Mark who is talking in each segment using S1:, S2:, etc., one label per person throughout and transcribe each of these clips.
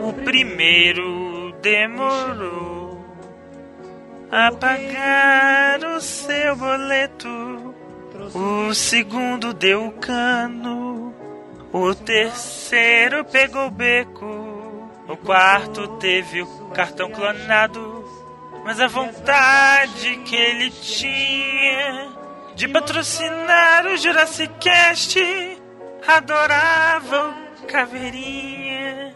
S1: O primeiro demorou a pagar o seu boleto. O segundo deu o cano. O terceiro pegou o beco. O quarto teve o cartão clonado. Mas a vontade que ele tinha de patrocinar o Jurassic Cast adorava o Caveirinha.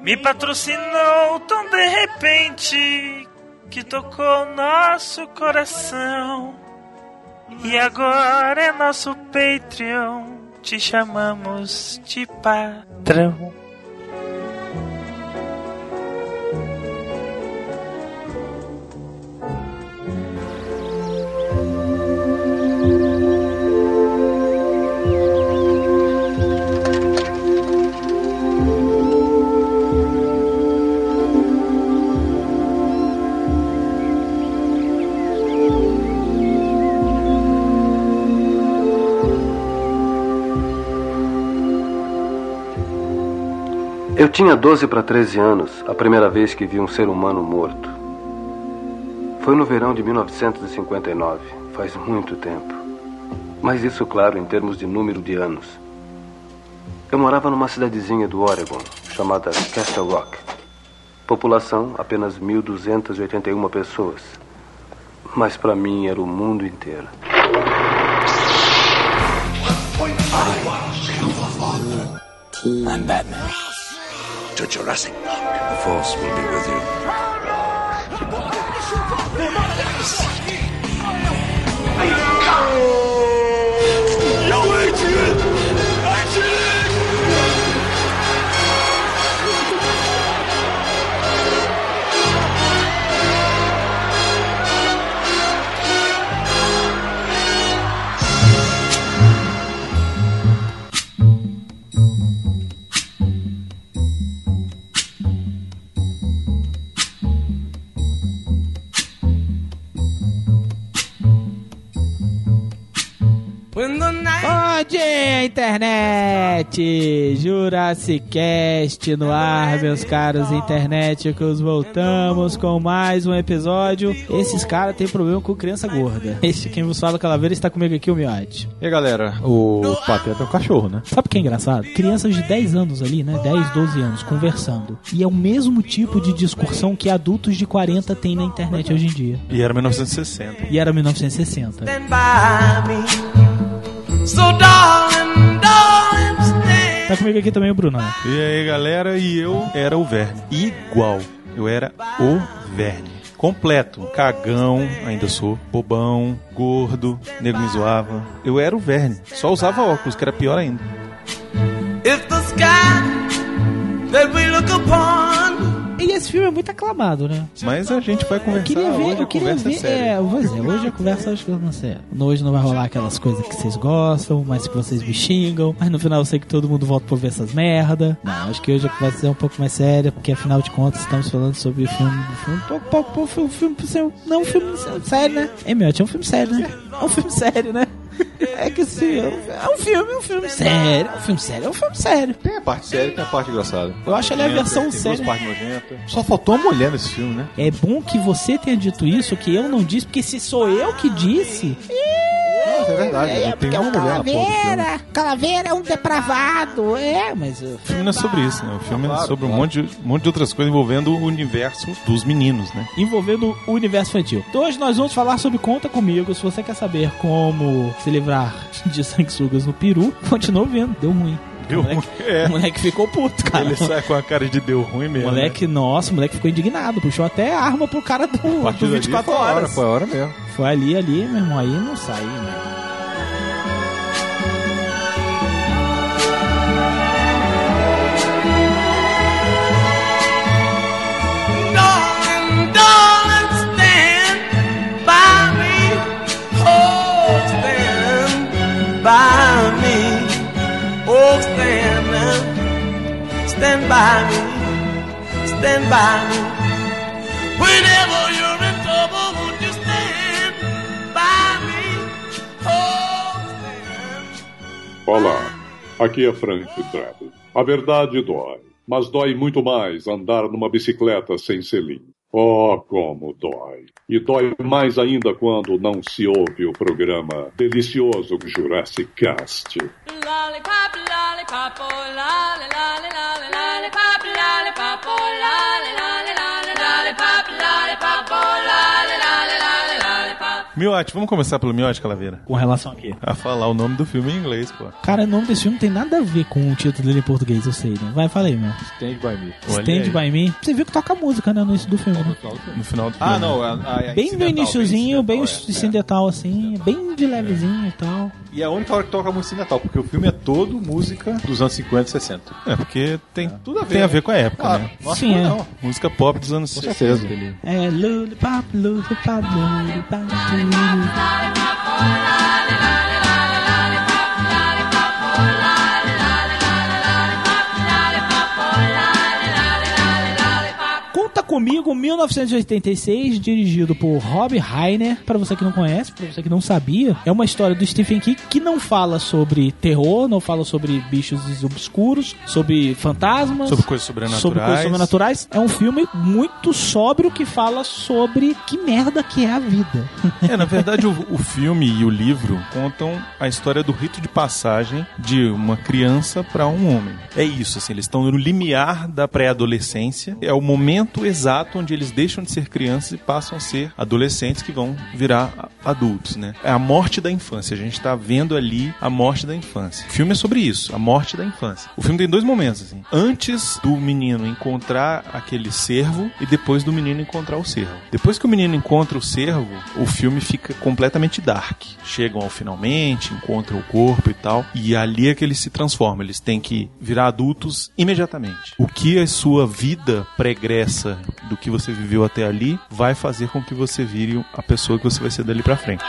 S1: Me patrocinou tão de repente que tocou nosso coração. E agora é nosso Patreon. Te chamamos de patrão.
S2: Eu tinha 12 para 13 anos, a primeira vez que vi um ser humano morto. Foi no verão de 1959, faz muito tempo. Mas isso, claro, em termos de número de anos. Eu morava numa cidadezinha do Oregon, chamada Castle Rock. População apenas 1.281 pessoas. Mas para mim era o mundo inteiro.
S3: I'm Batman. To Jurassic Park. The Force will be with you.
S4: Bom dia, internet! Jurassic Cast no ar, meus caros internéticos. Voltamos com mais um episódio. Esses caras têm problema com criança gorda. Este quem vos fala, Calaveira, está comigo aqui, o Miote.
S5: E aí, galera, o Pateta é um cachorro, né?
S4: Sabe o que é engraçado? Crianças de 10 anos ali, né? 10, 12 anos, conversando. E é o mesmo tipo de discussão que adultos de 40 têm na internet hoje em dia.
S5: E era 1960.
S4: E era 1960.
S1: Stand by me. So.
S4: Tá comigo aqui também o Bruno.
S5: E aí, galera, e eu era o Verne. Igual. Eu era o Verne. Completo. Cagão, ainda sou. Bobão, gordo, nego me zoava. Eu era o Verne. Só usava óculos, que era pior ainda.
S1: It's the sky that we look upon.
S4: E esse filme é muito aclamado, né?
S5: Mas a gente vai
S4: Eu
S5: conversar
S4: queria ver,
S5: hoje,
S4: eu queria ver.
S5: é
S4: pois é, hoje a conversa acho que eu não sei. Hoje não vai rolar aquelas coisas que vocês gostam, mas que vocês me xingam. Mas no final eu sei que todo mundo volta pra ver essas merda. Não, acho que hoje a conversa é um pouco mais séria, porque afinal de contas estamos falando sobre o filme. filme pouco, pouco, pouco, filme, filme, filme, não, um filme sério, né? É, meu, é um filme sério, né? É um filme sério, né? É que sim, é um- é um filme, é um filme sério, é um filme sério, é um filme sério.
S5: Tem a parte séria e tem a parte engraçada.
S4: Eu acho ele a
S5: Nojenta,
S4: versão
S5: tem
S4: séria.
S5: Só faltou uma mulher nesse filme, né?
S4: É bom que você tenha dito isso, que eu não disse, porque se sou eu que disse,
S5: Nossa, é verdade.
S4: É,
S5: tem uma
S4: o
S5: mulher na porra do filme.
S4: Calaveira, Calaveira é um depravado. É, mas... uh,
S5: O filme não é sobre isso, né? O filme é
S2: claro,
S5: sobre um,
S2: claro.
S5: monte de, um monte de outras coisas envolvendo o universo dos meninos, né?
S4: Envolvendo o universo infantil. Então hoje nós vamos falar sobre Conta Comigo. Se você quer saber como se livrar de sanguessugas no peru, continua vendo. Deu ruim.
S5: Deu
S4: o moleque,
S5: ruim, é.
S4: o moleque ficou puto, cara.
S5: Ele sai com a cara de deu ruim
S4: O
S5: mesmo.
S4: moleque, nossa, o moleque ficou indignado. Puxou até arma pro cara do,
S5: né?
S4: Do
S5: dali
S4: 24
S5: foi a hora,
S4: horas.
S5: Foi a hora mesmo.
S4: Foi ali, ali, meu irmão. Aí não sai, né?
S1: by me. Whenever you're in trouble, won't you stand by me? Oh, stand.
S6: Olá, aqui é Frank Travis. A verdade dói, mas dói muito mais andar numa bicicleta sem selim. Oh, como dói! E dói mais ainda quando não se ouve o programa delicioso Jurassic Cast.
S7: Lollipop, lollipop, oh, oh, oh.
S5: Miote, vamos começar pelo Miote, Calaveira?
S4: Com relação aqui.
S5: A falar o nome do filme em inglês, pô.
S4: Cara, o nome desse filme não tem nada a ver com o título dele em português, eu sei, né? Vai, falei, meu.
S8: Stand by me.
S4: Stand by Me. Você viu que toca música, né, no início do filme, né?
S5: No final do filme.
S8: Ah, não. A, a, a
S4: Bem no iniciozinho, bem
S8: incidental, é.
S4: incidental, assim, bem de levezinho e tal.
S8: E é a única hora que toca a música incidental, porque o filme é todo música dos anos 50 e 60.
S5: É, porque tem
S8: Tudo a ver,
S5: tem a
S8: né?
S5: ver com a época,
S8: Claro.
S5: né?
S8: Nossa,
S4: Sim, é.
S8: não.
S5: Música pop dos anos
S8: Com
S5: 60.
S8: certeza.
S4: É, lollipop, lollipop, lollipop, lollipop. Comigo, 1986, dirigido por Rob Reiner. Pra você que não conhece, pra você que não sabia, é uma história do Stephen King que não fala sobre terror, não fala sobre bichos obscuros, sobre fantasmas,
S5: Sobre coisas sobrenaturais.
S4: sobre coisas sobrenaturais. É um filme muito sóbrio que fala sobre que merda que é a vida.
S5: É, na verdade, o, o filme e o livro contam a história do rito de passagem de uma criança para um homem. É isso, assim, eles estão no limiar da pré-adolescência. É o momento exato onde eles deixam de ser crianças e passam a ser adolescentes que vão virar adultos, né? É a morte da infância. A gente está vendo ali a morte da infância. O filme é sobre isso, a morte da infância. O filme tem dois momentos, assim. Antes do menino encontrar aquele cervo e depois do menino encontrar o cervo. Depois que o menino encontra o cervo, o filme fica completamente dark. Chegam ao finalmente, encontram o corpo e tal, e ali é que eles se transformam. Eles têm que virar adultos imediatamente. O que a sua vida pregressa do que você viveu até ali vai fazer com que você vire a pessoa que você vai ser dali pra frente.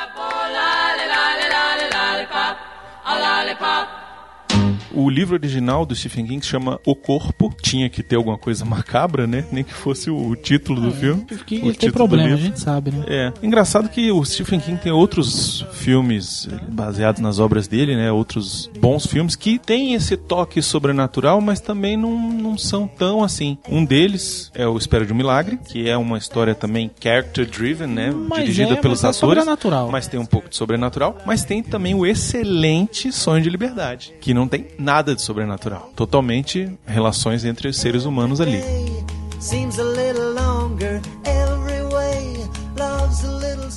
S5: O livro original do Stephen King se chama O Corpo. Tinha que ter alguma coisa macabra, né? Nem que fosse o título do filme.
S4: Que
S5: o título
S4: problema, a gente sabe, né?
S5: É. Engraçado que o Stephen King tem outros filmes baseados nas obras dele, né? Outros bons filmes que têm esse toque sobrenatural, mas também não, não são tão assim. Um deles é o Espera de um Milagre, que é uma história também character driven, né?
S4: Mas
S5: Dirigida
S4: é-
S5: pelos
S4: mas é
S5: atores.
S4: sobrenatural.
S5: Mas tem um pouco de sobrenatural. Mas tem também o excelente Sonho de Liberdade, que não tem nada de sobrenatural. Totalmente relações entre os seres humanos ali.
S9: Seems a little longer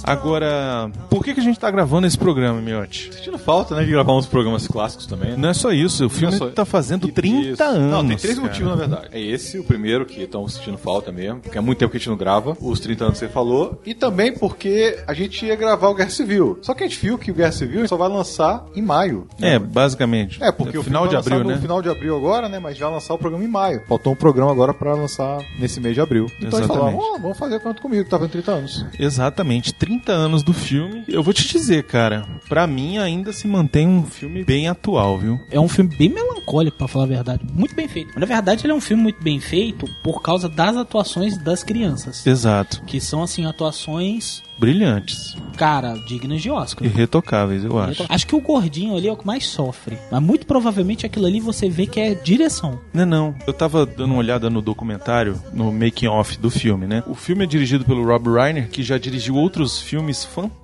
S5: Agora, por que, que a gente tá gravando esse programa, Miotti?
S8: Sentindo falta, né, de gravar uns programas clássicos também. né?
S5: Não é só isso, o filme
S8: é só-
S5: tá fazendo 30
S8: Isso.
S5: anos.
S8: Não, tem três
S5: cara.
S8: motivos, na verdade. É esse, o primeiro, que estão sentindo falta mesmo, porque há muito tempo que a gente não grava, os 30 anos que você falou, e também porque a gente ia gravar o Guerra Civil. Só que a gente viu que o Guerra Civil só vai lançar em maio.
S5: É, basicamente.
S8: É, porque o
S5: final de abril,
S8: no
S5: né?
S8: final de abril agora, né? Mas já lançar o programa em maio. Faltou um programa agora pra lançar nesse mês de abril. Então a gente falou,
S5: Exatamente.
S8: "Ó, vamos fazer quanto comigo, que tá vendo 30 anos.
S5: Exatamente, 30 anos do filme. Eu vou te dizer, cara, pra mim ainda se mantém um filme bem atual, viu?
S4: É um filme bem melancólico, pra falar a verdade. Muito bem feito. Na verdade, ele é um filme muito bem feito por causa das atuações das crianças.
S5: Exato.
S4: Que são, assim, atuações,
S5: Brilhantes.
S4: cara, dignas de Oscar.
S5: Irretocáveis, eu acho.
S4: Acho que o gordinho ali é o que mais sofre. Mas muito provavelmente aquilo ali você vê que é direção.
S5: Não, não. Eu tava dando uma olhada no documentário, no making off do filme, né? O filme é dirigido pelo Rob Reiner, que já dirigiu outros filmes fantásticos,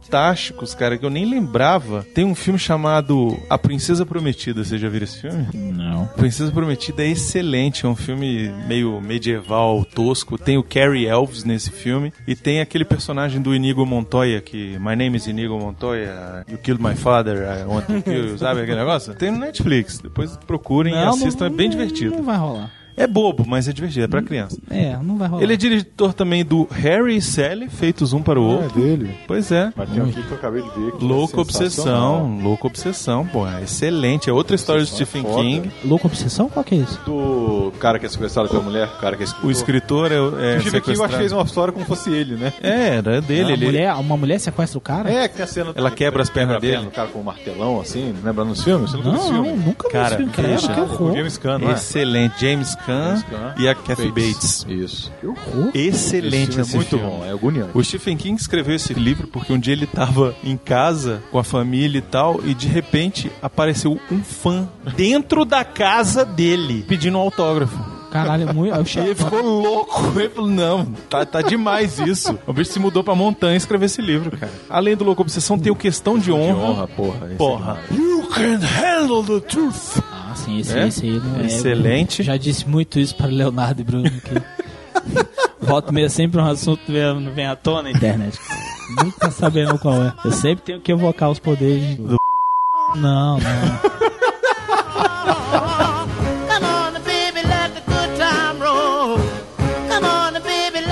S5: cara, que eu nem lembrava. Tem um filme chamado A Princesa Prometida. Você já viu esse filme?
S4: Não.
S5: Princesa Prometida é excelente, é um filme meio medieval, tosco. Tem o Cary Elves nesse filme e tem aquele personagem do Inigo Montoya que My name is Inigo Montoya, you killed my father, I want to kill you, sabe aquele negócio? Tem no Netflix, depois procurem e assistam, é bem
S4: Não
S5: divertido.
S4: vai rolar.
S5: É bobo, mas é divertido, é pra criança.
S4: É, não vai rolar.
S5: Ele é diretor também do Harry e Sally, feitos um para o outro.
S8: dele.
S5: Pois é.
S8: Mas tem um aqui que eu acabei de ver. que
S5: Louca
S8: é
S5: Obsessão. Louca Obsessão, pô, é excelente. É outra história do
S8: é
S5: Stephen
S8: foda.
S5: King.
S4: Louco Obsessão? Qual que é isso?
S8: Do cara que é sequestrado pela mulher, o cara que é
S5: O escritor é, é
S8: O Stephen King eu acho que
S5: sequestrado.
S8: fez uma história como fosse ele, né?
S5: É, era dele.
S4: uma,
S5: ele...
S4: mulher, uma mulher sequestra o cara?
S8: É, que tem a cena.
S5: Ela quebra as pernas dele.
S8: O cara com um martelão, assim, lembra nos filmes? Você
S4: Não,
S8: filme?
S4: nunca vi
S5: Cara,
S4: esse filme,
S5: veja.
S4: que horror.
S8: James Caan, não é?
S5: Excelente. James Caan. e a Kathy Bates.
S8: Isso.
S5: Excelente
S8: Esse
S5: esse,
S8: filme é muito
S5: filme.
S8: bom, é agoniante.
S5: O Stephen King escreveu esse livro porque um dia ele tava em casa com a família e tal, e de repente apareceu um fã dentro da casa dele pedindo um autógrafo.
S4: Caralho, é muito. é o
S5: E
S4: chefe.
S5: ele ficou louco. Ele falou: Não, tá, tá demais isso. O bicho se mudou pra montanha e escreveu esse livro, cara. Além do Louco Obsessão, tem o Questão de
S8: De
S5: Honra.
S8: honra, porra. esse é
S5: Porra.
S8: demais.
S5: You can handle the truth.
S4: Sim, esse,
S5: É?
S4: esse aí não é.
S5: Excelente.
S4: Já disse muito isso para Leonardo e Bruno que volta e meia sempre um assunto que vem, vem à tona na internet. Nunca sabendo qual é. Eu sempre tenho que evocar os poderes do. Não, não.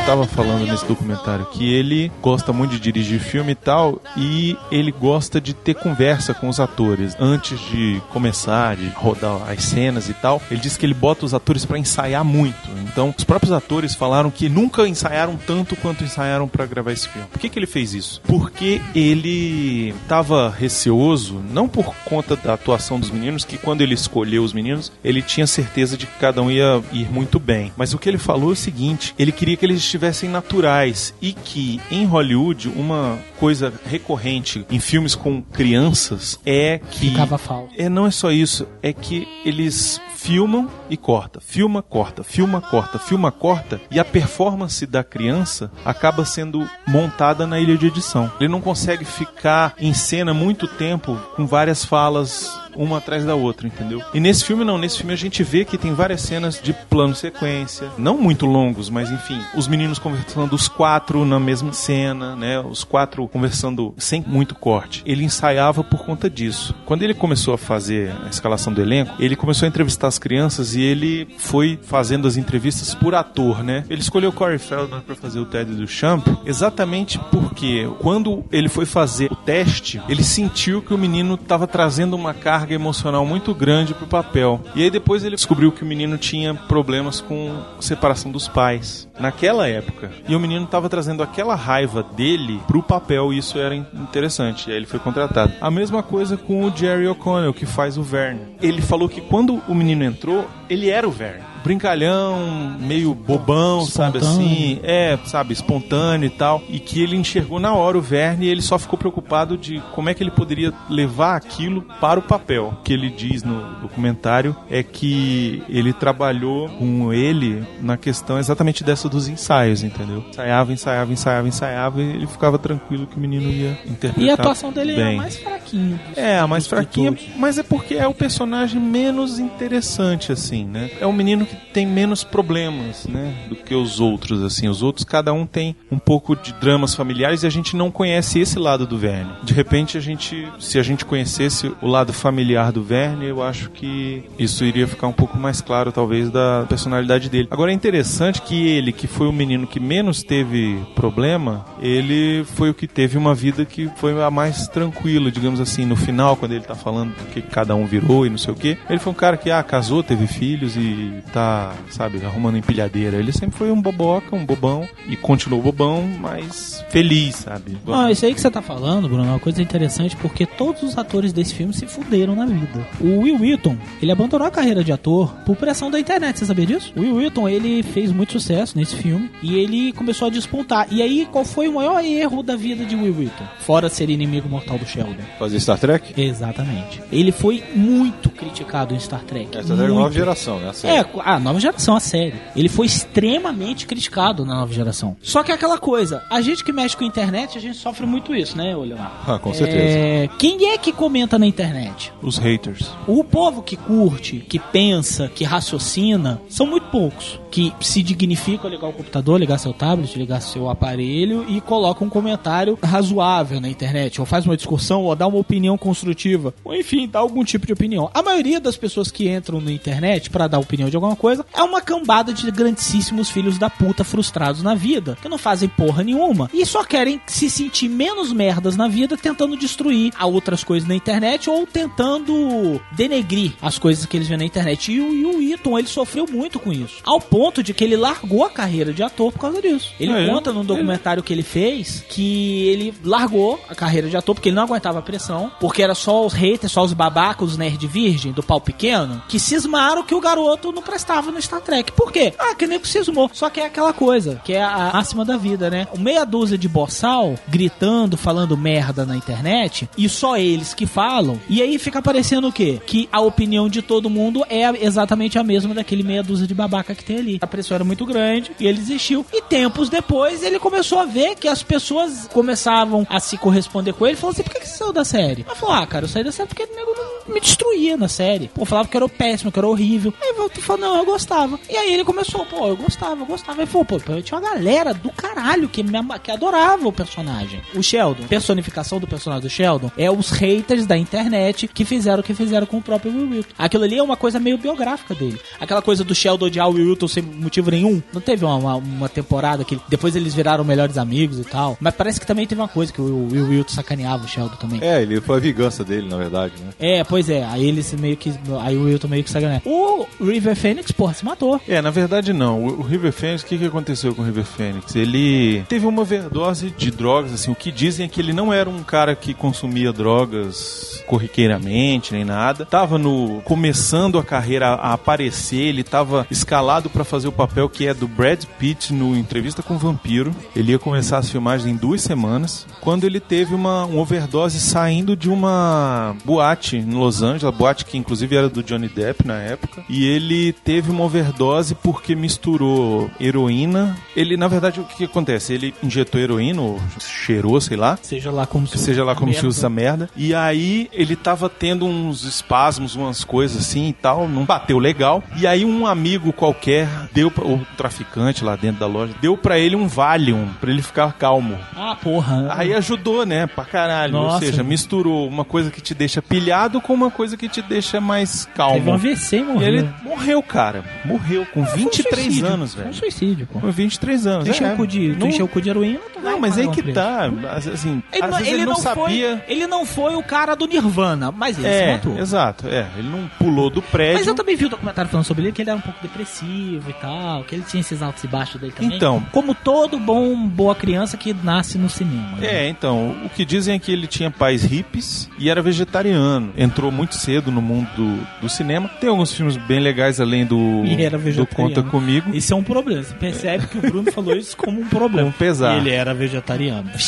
S9: baby, let
S5: Tava falando nesse documentário que ele gosta muito de dirigir filme e tal, e ele gosta de ter conversa com os atores antes de começar, de rodar as cenas e tal. Ele diz que ele bota os atores pra ensaiar muito. Então, os próprios atores falaram que nunca ensaiaram tanto quanto ensaiaram pra gravar esse filme. Por que, que ele fez isso? Porque ele tava receoso, não por conta da atuação dos meninos, que quando ele escolheu os meninos, ele tinha certeza de que cada um ia ir muito bem. Mas o que ele falou é o seguinte: ele queria que eles estivessem naturais e que em Hollywood uma coisa recorrente em filmes com crianças é que
S4: Ficava falta.
S5: é, não é só isso, é que eles filmam e corta, filma, corta, filma, corta, filma, corta, e a performance da criança acaba sendo montada na ilha de edição. Ele não consegue ficar em cena muito tempo com várias falas uma atrás da outra, entendeu? E nesse filme não, nesse filme a gente vê que tem várias cenas de plano sequência, não muito longos, mas enfim, os meninos conversando os quatro na mesma cena, né? Os quatro conversando sem muito corte. Ele ensaiava por conta disso. Quando ele começou a fazer a escalação do elenco, ele começou a entrevistar as crianças e ele foi fazendo as entrevistas por ator, né? Ele escolheu Corey Feldman para fazer o Ted do Champ exatamente porque quando ele foi fazer o teste, ele sentiu que o menino estava trazendo uma carga emocional muito grande pro papel. E aí depois ele descobriu que o menino tinha problemas com separação dos pais naquela época. E o menino estava trazendo aquela raiva dele pro papel e isso era in- interessante. E aí ele foi contratado. A mesma coisa com o Jerry O'Connell, que faz o Verne. Ele falou que quando o menino entrou, ele era o Verne. Brincalhão, meio bobão, sabe
S4: Espontâneo.
S5: assim? É, sabe, espontâneo e tal. E que ele enxergou na hora o Verne e ele só ficou preocupado de como é que ele poderia levar aquilo para o papel. O que ele diz no documentário é que ele trabalhou com ele na questão exatamente dessa dos ensaios, entendeu? Ensaiava, ensaiava, ensaiava, ensaiava e ele ficava tranquilo que o menino ia interpretar.
S4: E a atuação dele é a
S5: bem.
S4: mais fraquinha.
S5: É, a mais fraquinha, mas é porque é o personagem menos interessante, assim, né? É um menino que tem menos problemas, né? Do que os outros, assim. Os outros, cada um tem um pouco de dramas familiares e a gente não conhece esse lado do Verne. De repente, a gente, se a gente conhecesse o lado familiar do Verne, eu acho que isso iria ficar um pouco mais claro, talvez, da personalidade dele. Agora, é interessante que ele, que foi o menino que menos teve problema, ele foi o que teve uma vida que foi a mais tranquila, digamos assim, no final, quando ele tá falando do que cada um virou e não sei o que. Ele foi um cara que, ah, casou, teve filhos e tá, sabe, arrumando empilhadeira. Ele sempre foi um boboca, um bobão, e continuou bobão, mas feliz, sabe?
S4: Ah, isso aí que você tá falando, Bruno, é uma coisa interessante porque todos os atores desse filme se fuderam na vida. O Will Wheaton, ele abandonou a carreira de ator por pressão da internet, você sabia disso? O Will Wheaton, ele fez muito sucesso nesse filme e ele começou a despontar. E aí, qual foi o maior erro da vida de Will Wheaton? Fora ser inimigo mortal do Sheldon.
S8: Fazer Star Trek?
S4: Exatamente. Ele foi muito criticado em Star Trek.
S8: É, Star Trek
S4: muito.
S8: nova geração, né? A série.
S4: É, a nova geração, a série. Ele foi extremamente criticado na nova geração. Só que é aquela coisa, a gente que mexe com a internet, a gente sofre muito isso, né, Leonardo?
S8: Ah, com certeza.
S4: É, quem é que comenta na internet?
S5: Os haters.
S4: O povo que curte, que pensa, que raciocina, são muito poucos. Que se dignificam a ligar o computador, ligar seu tablet, ligar seu aparelho e coloca um comentário razoável na internet, ou faz uma discussão, ou dá uma opinião construtiva, ou enfim, dá algum tipo de opinião. A maioria das pessoas que entram na internet pra dar opinião de alguma coisa é uma cambada de grandíssimos filhos da puta frustrados na vida, que não fazem porra nenhuma e só querem se sentir menos merdas na vida tentando destruir a outras coisas na internet ou tentando denegrir as coisas que eles veem na internet. E o, e o Eaton, ele sofreu muito com isso. Ao ponto de que ele largou a carreira de ator por causa disso. Ele
S5: É,
S4: conta num documentário que ele fez que ele largou a carreira de ator porque ele não aguentava a pressão, porque era só os haters, só os babacos, os nerd virgem do pau pequeno, que cismaram que o garoto não prestava no Star Trek. Por quê? Ah, que nem cismou. Só que é aquela coisa, que é a máxima da vida, né? Meia dúzia de boçal gritando, falando merda na internet, e só eles que falam, e aí fica parecendo o quê? Que a opinião de todo mundo é exatamente a mesma daquele meia dúzia de babaca que tem ali. A pressão era muito grande e ele desistiu. E tempos depois ele começou a ver que as pessoas começavam a se corresponder com ele. Falou assim: por que você saiu da série? Ele falou: ah, cara, eu saí da série porque o nego me destruía na série. Pô, falava que era péssimo, que era horrível. Aí eu falei: não, eu gostava. E aí ele começou: pô, eu gostava, eu gostava. Aí falou: pô, tinha uma galera do caralho que, me, que adorava o personagem. O Sheldon, personificação do personagem do Sheldon, é os haters da internet que fizeram o que fizeram com o próprio Will Wilton. Aquilo ali é uma coisa meio biográfica dele. Aquela coisa do Sheldon odiar o Will Wilton sem motivo nenhum. Não teve uma, uma, uma temporada que depois eles viraram melhores amigos e tal. Mas parece que também teve uma coisa que o Will Wilton sacaneava o Sheldon também.
S8: É, ele foi a vingança dele, na verdade, né?
S4: É, pois é. Aí eles meio que. Aí o Wilton meio que sacaneava. O River Phoenix, porra, se matou.
S5: É, na verdade não. O, o River Phoenix, o que, que aconteceu com o River Phoenix? Ele teve uma overdose de drogas, assim. O que dizem é que ele não era um cara que consumia drogas corriqueiramente, nem nada. Tava no começando a carreira a aparecer, ele tava escalado pra fazer o papel que é do Brad Pitt no Entrevista com o Vampiro. Ele ia começar as filmagens em duas semanas, quando ele teve uma, overdose saindo de uma boate em Los Angeles, boate que inclusive era do Johnny Depp na época, e ele teve uma overdose porque misturou heroína. Ele, na verdade, o que, que acontece? Ele injetou heroína, ou cheirou, sei lá,
S4: Seja lá como se
S5: seja lá como se
S4: merda.
S5: usa essa merda. E aí ele tava tendo uns espasmos, umas coisas assim e tal, não bateu legal. E aí um amigo qualquer deu pra, o traficante lá dentro da loja deu pra ele um Valium pra ele ficar calmo.
S4: Ah, porra.
S5: Aí ajudou, né? Pra caralho. Ou
S4: Nossa.
S5: seja, misturou uma coisa que te deixa pilhado com uma coisa que te deixa mais
S4: Teve um
S5: calmo.
S4: AVC e
S5: E
S4: morreu.
S5: ele morreu, cara. Morreu com
S4: Foi um
S5: 23
S4: suicídio.
S5: anos,
S4: Foi
S5: velho.
S4: um suicídio, pô.
S5: Com 23 anos.
S4: Tu encheu
S5: é.
S4: o cu de,
S5: Não-
S4: encheu o cu de heroína, tu
S5: Não, mas aí
S4: um
S5: que tá. Assim,
S4: Ele, não,
S5: vezes
S4: ele não
S5: sabia.
S4: foi, ele não foi o cara do Nirvana, mas ele se
S5: É,
S4: matou.
S5: exato. É, ele não pulou do prédio.
S4: Mas eu também vi o documentário falando sobre ele, que ele era um pouco depressivo e tal, que ele tinha esses altos e baixos dele também.
S5: Então.
S4: Como todo bom, boa criança que nasce no cinema. né?
S5: É, então, o que dizem é que ele tinha pais hippies e era vegetariano. Entrou muito cedo no mundo do, do cinema. Tem alguns filmes bem legais além do,
S4: E era
S5: do. Conta Comigo.
S4: Isso é um problema. Você percebe que o Bruno falou isso como um problema.
S5: Como pesar.
S4: Ele era vegetariano.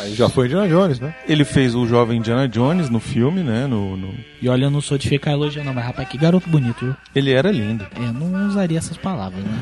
S8: Aí já foi Indiana Jones, né?
S5: Ele fez o jovem Indiana Jones no filme, né? No, no-
S4: E olha, eu não sou de ficar elogiando, não, mas rapaz, que garoto bonito, viu?
S5: Ele era lindo.
S4: Eu não usaria essas palavras, né?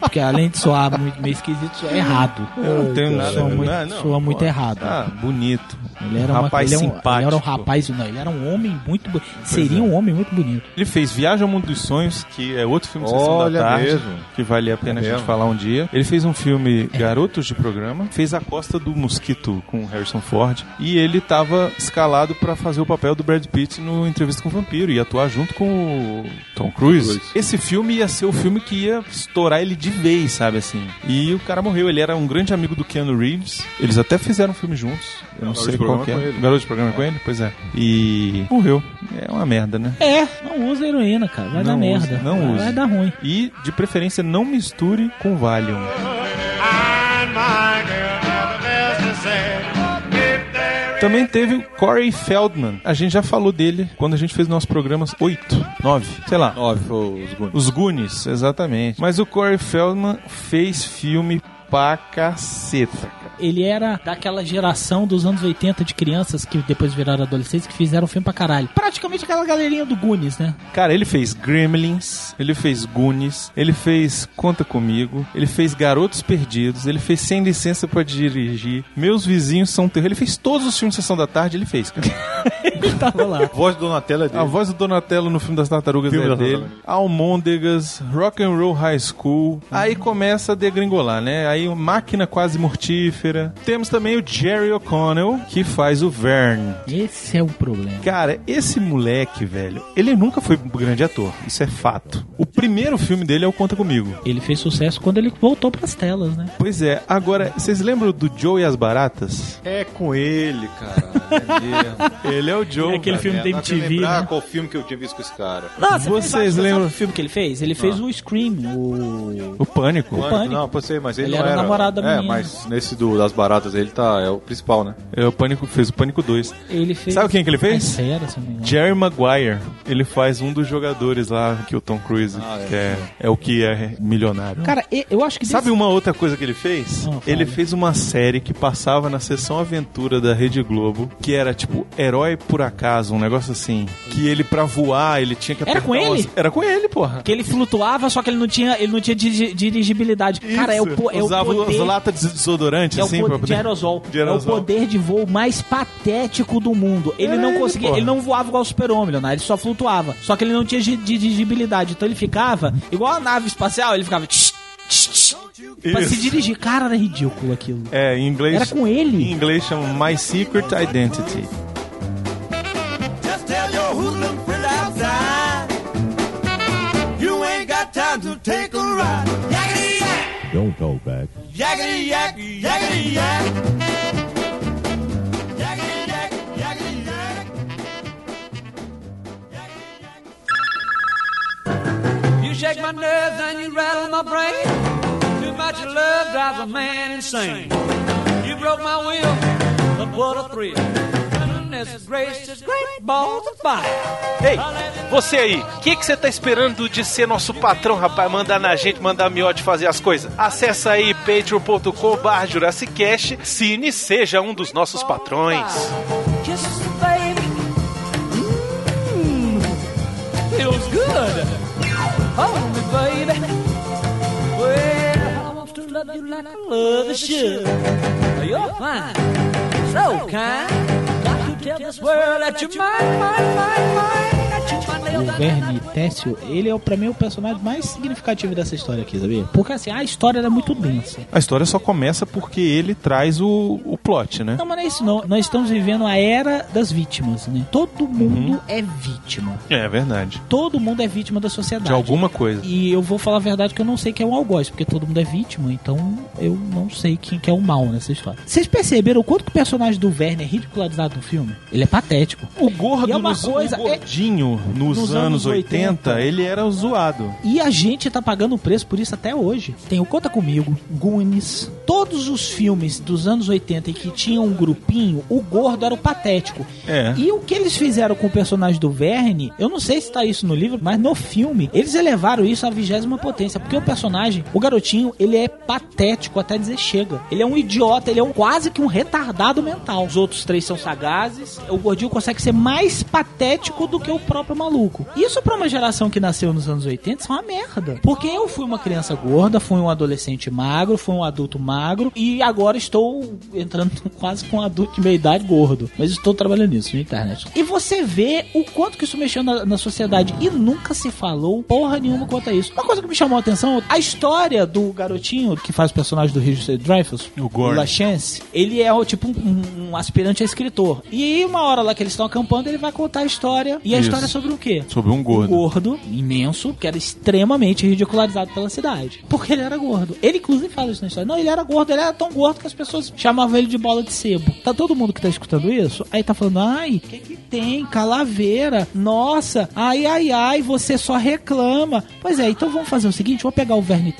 S4: Porque além de soar muito meio esquisito, soa errado.
S5: Eu não tenho nada.
S4: Soa muito,
S5: não, não,
S4: soa muito errado.
S5: Ah, bonito.
S4: Ele era, uma,
S5: rapaz
S4: ele, é um-
S5: simpático.
S4: ele era um rapaz, não, ele era um homem muito bonito. Seria um homem muito bonito.
S5: Ele fez Viagem ao Mundo dos Sonhos, que é outro filme de Sessão da Tarde,
S8: mesmo.
S5: que vale a pena
S8: É
S5: a gente
S8: mesmo.
S5: falar um dia. Ele fez um filme Garotos de Programa, fez A Costa do Mosquito com o Harrison Ford, e ele estava escalado para fazer o papel do Brad Pitt no Entrevista com o Vampiro, e atuar junto com o Tom Cruise.
S8: Cruise.
S5: Esse filme ia ser o filme que ia estourar ele de vez, sabe assim. E o cara morreu, ele era um grande amigo do Keanu Reeves. Eles até fizeram um filme juntos. Eu não sei qual que é. Garoto de programa com ele? Pois é. E morreu. É uma merda, né?
S4: É, não usa heroína, cara. Vai
S5: Não
S4: dar merda.
S5: não
S4: vai,
S5: use.
S4: Vai dar ruim.
S5: E, de preferência, não misture com Valium. Também teve o Corey Feldman. A gente já falou dele quando a gente fez nossos programas 8, 9, sei lá.
S8: Nove foi os Goonies.
S5: Os Goonies, exatamente. Mas o Corey Feldman fez filme pra caceta, cara.
S4: Ele era daquela geração dos anos 80 de crianças que depois viraram adolescentes que fizeram filme pra caralho. Praticamente aquela galerinha do Goonies, né?
S5: Cara, ele fez Gremlins, ele fez Goonies, ele fez Conta Comigo, ele fez Garotos Perdidos, ele fez Sem Licença pra Dirigir, Meus Vizinhos São Terror, ele fez todos os filmes de Sessão da Tarde, ele fez,
S4: tava lá.
S8: Voz do Donatello é dele.
S5: A voz do Donatello no filme das Tartarugas
S8: Filme
S5: é
S8: das
S5: dele.
S8: Tartarugas.
S5: Almôndegas, Rock and Roll High School. Aí começa a degringolar, né? Aí Máquina Quase Mortífera. Temos também o Jerry O'Connell, que faz o Vern.
S4: Esse é o problema.
S5: Cara, esse moleque, velho, ele nunca foi um grande ator. Isso é fato. O primeiro filme dele é o Conta Comigo.
S4: Ele fez sucesso quando ele voltou pras telas, né?
S5: Pois é, agora, vocês lembram do Joe e as Baratas?
S8: É com ele, cara. É mesmo.
S5: Ele é o Joe.
S4: É aquele
S5: cara.
S4: filme da
S8: É, não quero
S4: MTV,
S8: lembrar
S4: né?
S8: qual filme que eu tinha visto com esse cara.
S4: Nossa,
S5: Vocês lembram-
S4: o filme que ele fez? Ele fez o Scream, o...
S5: O Pânico.
S4: Pânico.
S8: Não, pode ser, mas ele,
S4: Ele
S8: não
S4: era o namorado da
S8: É,
S4: menina.
S8: mas nesse do, das baratas ele tá, é o principal, né?
S5: É, o Pânico fez o Pânico 2.
S4: Ele fez...
S5: Sabe quem que ele fez?
S4: A Esfera, se eu não me engano.
S5: Jerry Maguire. Ele faz um dos jogadores lá que o Tom Cruise,
S8: Ah, é.
S5: que é, é o que é milionário.
S4: Cara, eu acho que...
S5: Sabe
S4: desse-
S5: uma outra coisa que ele fez?
S4: Ah, fala.
S5: ele fez uma série que passava na sessão aventura da Rede Globo, que era tipo Herói por Acaso, um negócio assim. Que ele, pra voar, ele tinha que
S4: Era com ele?
S5: umas- Era com ele, porra.
S4: Que ele flutuava, só que ele não tinha, ele não tinha diri- dirigibilidade. Cara, é o, po- é o
S5: Usava
S4: poder...
S5: as latas de desodorante,
S4: É o
S5: assim,
S4: poder
S5: pra poder...
S4: de aerosol.
S5: de
S4: É o
S5: aerosol.
S4: poder de voo mais patético do mundo. Ele
S5: Era
S4: não
S5: ele,
S4: conseguia,
S5: porra.
S4: ele não voava igual o super-homem, Leonardo, ele só flutuava. Só que ele não tinha gi- dirigibilidade, então ele ficava igual a nave espacial, ele ficava tch, tch, tch, pra
S5: Isso.
S4: se dirigir. Cara, era ridículo aquilo.
S5: É, em inglês...
S4: Era com ele?
S5: Em inglês chama My Secret Identity.
S9: Take a ride. Yakety yak,
S10: Don't talk back.
S9: yakety yak, yakety yak. Yakety yak, yakety yak.
S11: You shake my nerves and you rattle my brain. Too much love drives a man insane. You broke my will, but what a thrill.
S12: Ei, você aí, o que que você tá esperando de ser nosso patrão, rapaz? Mandar na gente, mandar miote fazer as coisas? Acesse aí patreon.com barra Jurassicast, Cine seja um dos nossos patrões.
S11: Mmm, feels good. Hold me, baby. Well, I want to love you like I love the should. You're fine, so kind. Tell this world that you're mine, mine, mine, mine.
S4: O Verne Técio, ele é o- pra mim o personagem mais significativo dessa história aqui, sabia? Porque assim, a história era muito densa.
S5: A história só começa porque ele traz o, o plot, né?
S4: Não, mas não é isso não. Nós estamos vivendo a era das vítimas, né? Todo mundo é vítima.
S5: É verdade.
S4: Todo mundo é vítima da sociedade.
S5: De alguma coisa.
S4: E eu vou falar a verdade que eu não sei quem é o algoz, porque todo mundo é vítima, então eu não sei quem que é o mal nessa história. Vocês perceberam o quanto que o personagem do Verne é ridicularizado no filme? Ele é patético.
S5: O gordo,
S4: E é uma
S5: nos-
S4: coisa-
S5: o gordinho, nos,
S4: nos
S5: anos,
S4: anos
S5: 80,
S4: 80,
S5: ele era zoado.
S4: E a gente tá pagando o preço por isso até hoje. Tem o Conta Comigo, Goonies, todos os filmes dos anos 80 em que tinha um grupinho, o gordo era o patético.
S5: É.
S4: E o que eles fizeram com o personagem do Verne, eu não sei se tá isso no livro, mas no filme, eles elevaram isso à vigésima potência, porque o personagem, o garotinho, ele é patético até dizer chega. Ele é um idiota, ele é um quase que um retardado mental. Os outros três são sagazes, o gordinho consegue ser mais patético do que o próprio maluco. Isso pra uma geração que nasceu nos anos 80 isso é uma merda. Porque eu fui uma criança gorda, fui um adolescente magro, fui um adulto magro e agora estou entrando quase com um adulto de meia idade gordo. Mas estou trabalhando nisso na internet. E você vê o quanto que isso mexeu na, na sociedade e nunca se falou porra nenhuma quanto a isso. Uma coisa que me chamou a atenção, a história do garotinho que faz o personagem do Richard Dreyfuss,
S5: O Gordon.
S4: La Chance, ele é o tipo um, um aspirante a escritor. E uma hora lá que eles estão acampando, ele vai contar a história. E a
S5: Isso.
S4: história é sobre o quê?
S5: Sobre um gordo.
S4: Um gordo imenso, que era extremamente ridicularizado pela cidade. Porque ele era gordo. Ele, inclusive, fala isso na história. Não, ele era gordo, ele era tão gordo que as pessoas chamavam ele de bola de sebo. Tá todo mundo que tá escutando isso? Aí tá falando, ai, o que que tem? Calaveira. Nossa, ai, ai, ai, você só reclama. Pois é, então vamos fazer o seguinte, vou pegar o Verne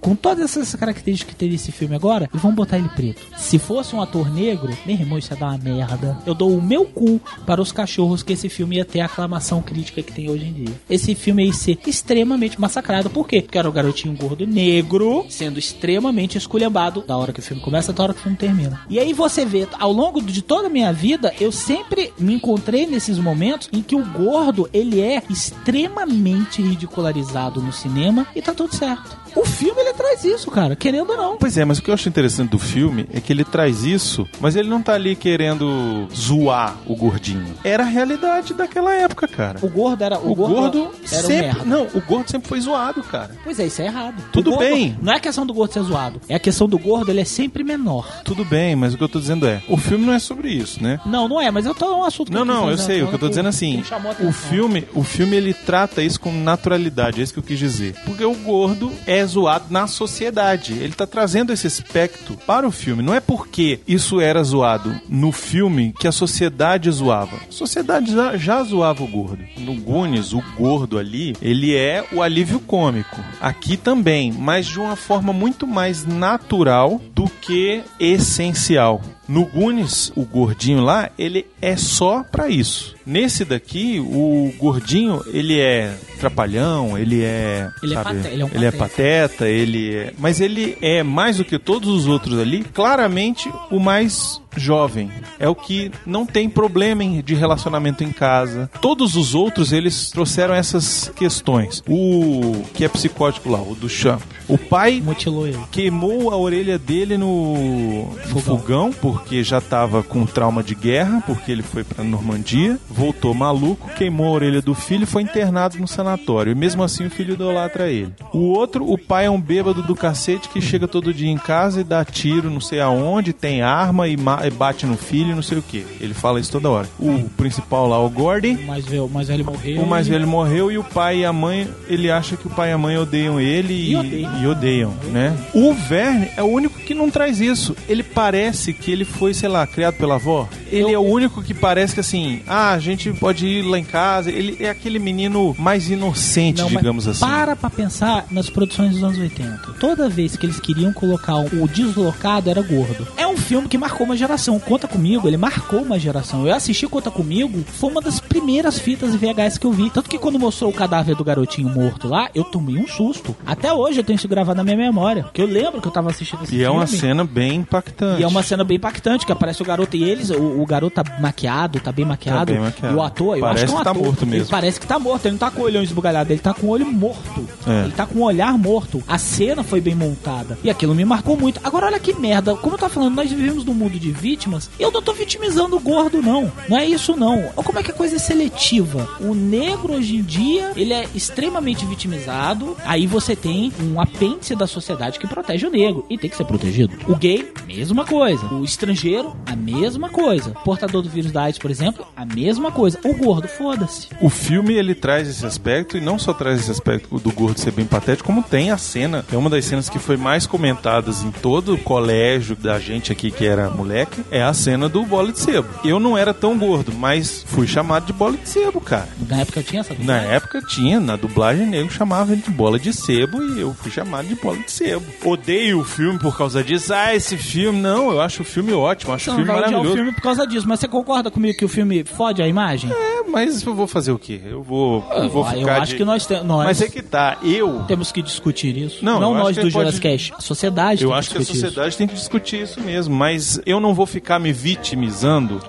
S4: com todas essas características que tem esse filme agora, e vamos botar ele preto. Se fosse um ator negro, meu irmão, isso ia dar uma merda. Eu dou o meu cu para os cachorros que esse filme ia ter aclamação crítica que tem hoje em dia. Esse filme ia ser extremamente massacrado. Por quê? Porque era o garotinho gordo negro sendo extremamente esculhambado da hora que o filme começa até a hora que o filme termina. E aí você vê, ao longo de toda a minha vida, eu sempre me encontrei nesses momentos em que o gordo, ele é extremamente ridicularizado no cinema e tá tudo certo. O filme, ele traz isso, cara, querendo ou não.
S5: Pois é, mas o que eu acho interessante do filme é que ele traz isso, mas ele não tá ali querendo zoar o gordinho. Era a realidade daquela época, cara.
S4: O gordo era o,
S5: O gordo
S4: era um
S5: sempre.
S4: merda.
S5: não, o gordo sempre foi zoado, cara.
S4: Pois é, isso é errado.
S5: Tudo
S4: gordo-
S5: bem.
S4: Não é a questão do gordo ser zoado. É a questão do gordo, ele é sempre menor.
S5: Tudo bem, mas o que eu tô dizendo é, o filme não é sobre isso, né?
S4: Não, não é, mas eu tô é um assunto
S5: Não, não, eu sei. O que eu tô dizendo assim,
S4: me chamou a
S5: o filme, o filme ele trata isso com naturalidade, é isso que eu quis dizer. Porque o gordo é zoado na sociedade. Ele tá trazendo esse aspecto para o filme. Não é porque isso era zoado no filme que a sociedade zoava. A sociedade já, já zoava o gordo. No Goonies, o gordo ali, ele é o alívio cômico. Aqui também, mas de uma forma muito mais natural do que essencial. No Goonies, o gordinho lá, ele é só pra isso. Nesse daqui, o gordinho, ele é trapalhão, ele é.
S4: Ele é
S5: sabe,
S4: pate- ele é um
S5: ele é
S4: pateta.
S5: pateta, ele é. Mas ele é mais do que todos os outros ali, claramente o mais jovem. É o que não tem problema em- de relacionamento em casa. Todos os outros, eles trouxeram essas questões. O que é psicótico lá, o do Champ. O pai
S4: Mutilou ele.
S5: queimou a orelha dele no no fogão, porque já tava com trauma de guerra, porque ele foi pra Normandia, voltou maluco, queimou a orelha do filho e foi internado no sanatório. E mesmo assim o filho idolatra ele. O outro, o pai é um bêbado do cacete que chega todo dia em casa e dá tiro não sei aonde, tem arma e, e bate no filho, não sei o que. Ele fala isso toda hora. O principal lá, o Gordy,
S4: O mais velho, o mais velho morreu.
S5: o mais velho morreu e o pai e a mãe, ele acha que o pai e a mãe odeiam ele e,
S4: E odeiam.
S5: e odeiam, né? O Verne é o único que não traz isso. Ele parece que ele foi, sei lá, criado pela avó. Ele é o único que parece que assim, ah, a gente pode ir lá em casa. Ele é aquele menino mais inocente,
S4: Não,
S5: digamos assim.
S4: Para pra pensar nas produções dos anos 80. Toda vez que eles queriam colocar o deslocado era gordo. É um filme que marcou uma geração. Conta Comigo, ele marcou uma geração. Eu assisti Conta Comigo, foi uma das primeiras fitas de VHS que eu vi. Tanto que quando mostrou o cadáver do garotinho morto lá, eu tomei um susto. Até hoje eu tenho isso gravado na minha memória. Que eu lembro que eu tava assistindo esse
S5: E é
S4: filme.
S5: uma cena bem impactante.
S4: E é uma cena bem impactante, que aparece o garoto e eles, o, o garoto tá maquiado, tá bem maquiado.
S5: Tá bem maquiado.
S4: E o ator, eu
S5: Parece
S4: acho que é um
S5: que tá
S4: ator.
S5: morto mesmo.
S4: Ele parece que tá morto, ele não tá com o olhão esbugalhado, ele tá com o olho morto.
S5: É.
S4: Ele tá com o olhar morto. A cena foi bem montada. E aquilo me marcou muito. Agora, olha que merda. Como eu tava falando, nós vivemos num mundo de vítimas. Eu não tô vitimizando o gordo, não. Não é isso, não. Olha como é que a coisa é seletiva. O negro, hoje em dia, ele é extremamente vitimizado. Aí você tem um apêndice da sociedade que protege o negro. E tem que ser protegido. O gay, mesma coisa. O estrangeiro, a mesma coisa. Portador do vírus da AIDS, por exemplo, a mesma coisa. O gordo, foda-se.
S5: O filme ele traz esse aspecto e não só traz esse aspecto do gordo ser bem patético, como tem a cena, é uma das cenas que foi mais comentadas em todo o colégio da gente aqui que era é a cena do bola de sebo. Eu não era tão gordo, mas fui chamado de bola de sebo, cara.
S4: Na época eu tinha essa
S5: Na época tinha, na dublagem nego chamava ele de bola de sebo e eu fui chamado de bola de sebo. Odeio o filme por causa disso. Ah, esse filme, não, eu acho o filme ótimo, acho
S4: Você
S5: o filme
S4: odiar o
S5: maravilhoso.
S4: filme por causa disso, mas você concorda comigo que o filme fode a imagem?
S5: É, mas eu vou fazer o quê? Eu vou, eu vou
S4: Ah, eu
S5: ficar
S4: acho
S5: de-
S4: que nós, te- nós
S5: Mas é que tá, eu
S4: temos que discutir isso.
S5: Não,
S4: Não,
S5: eu
S4: nós do
S5: pode-
S4: Jurassic Cast. A sociedade
S5: Eu
S4: tem
S5: acho que a
S4: discutir isso.
S5: sociedade tem que discutir isso mesmo, mas eu não vou ficar me vitimizando.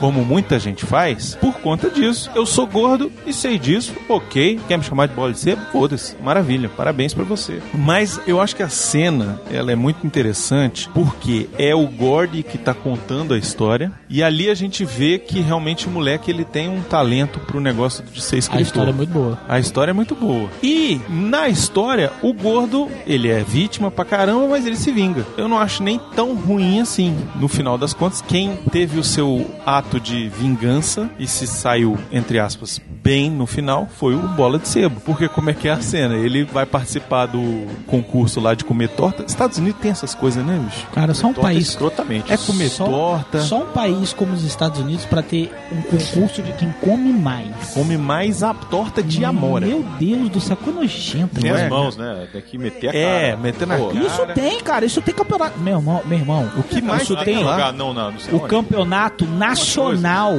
S5: Como muita gente faz, por conta disso. Eu sou gordo e sei disso, ok. Quer me chamar de bola de sebo? Foda-se, maravilha, parabéns pra você. Mas eu acho que a cena, ela é muito interessante, porque é o Gordy que tá contando a história, e ali a gente vê que realmente o moleque ele tem um talento pro negócio de ser escritor.
S4: A história é muito boa.
S5: A história é muito boa. E na história, o gordo, ele é vítima pra caramba, mas ele se vinga. Eu não acho nem tão ruim assim. No final das contas, quem teve o seu ato de vingança e se saiu, entre aspas, bem no final foi o Bola de Sebo. Porque como é que é a cena? Ele vai participar do concurso lá de comer torta. Estados Unidos tem essas coisas, né, bicho?
S4: Cara, só um
S8: Torta
S4: país.
S8: escrotamente.
S5: É comer
S4: só,
S5: torta.
S4: Só um país como os Estados Unidos pra ter um concurso de quem come mais.
S5: Come mais a torta de amora.
S4: Meu Deus do céu, que nojento.
S8: Tem as
S5: é?
S8: mãos, né? Tem que meter a cara.
S5: É, meter na
S8: Pô,
S5: cara.
S4: Isso tem, cara, isso tem campeonato. Meu irmão, meu irmão,
S5: O que mais
S4: isso
S5: tem lá?
S8: jogar, não, não, não sei
S4: o
S8: onde.
S4: campeonato nacional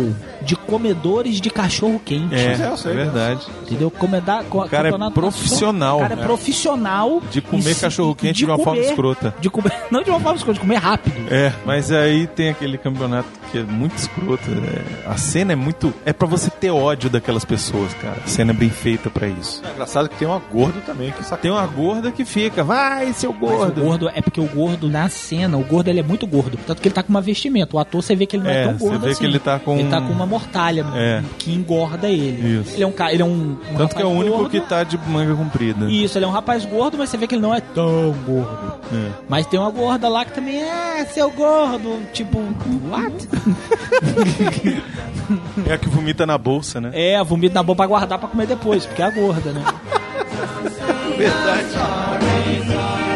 S4: de comedores de cachorro quente.
S5: É,
S8: é, sei,
S5: é verdade.
S4: Entendeu? Comedar, co
S5: cara é profissional.
S4: O cara é profissional.
S5: De comer
S4: e se-
S5: cachorro-quente de uma forma
S4: comer-
S5: escrota.
S4: De comer, não de uma forma escrota, de comer rápido.
S5: É, mas aí tem aquele campeonato que é muito escroto. é, a cena é muito. É pra você ter ódio daquelas pessoas, cara. A cena é bem feita pra isso.
S8: É engraçado que tem uma gorda também que saca.
S5: Tem uma gorda que fica, vai, seu
S4: Mas o
S5: gordo.
S4: gordo é porque o gordo na cena, o gordo ele é muito gordo. Tanto que ele tá com uma vestimenta. O ator você vê que ele não é,
S5: É,
S4: tão
S5: você
S4: gordo
S5: vê
S4: assim.
S5: que ele tá com-
S4: Ele tá com uma mortalha
S5: É.
S4: que engorda ele.
S5: Isso.
S4: Ele é um cara, ele é um, um
S5: Tanto que é o único
S4: gordo.
S5: que tá de manga comprida.
S4: Isso, ele é um rapaz gordo, mas você vê que ele não é tão gordo.
S5: É.
S4: Mas tem uma gorda lá que também é seu gordo, tipo, what?
S5: É a que vomita na bolsa, né?
S4: É, vomita na boca pra guardar pra comer depois, porque é a gorda, né?
S5: Verdade.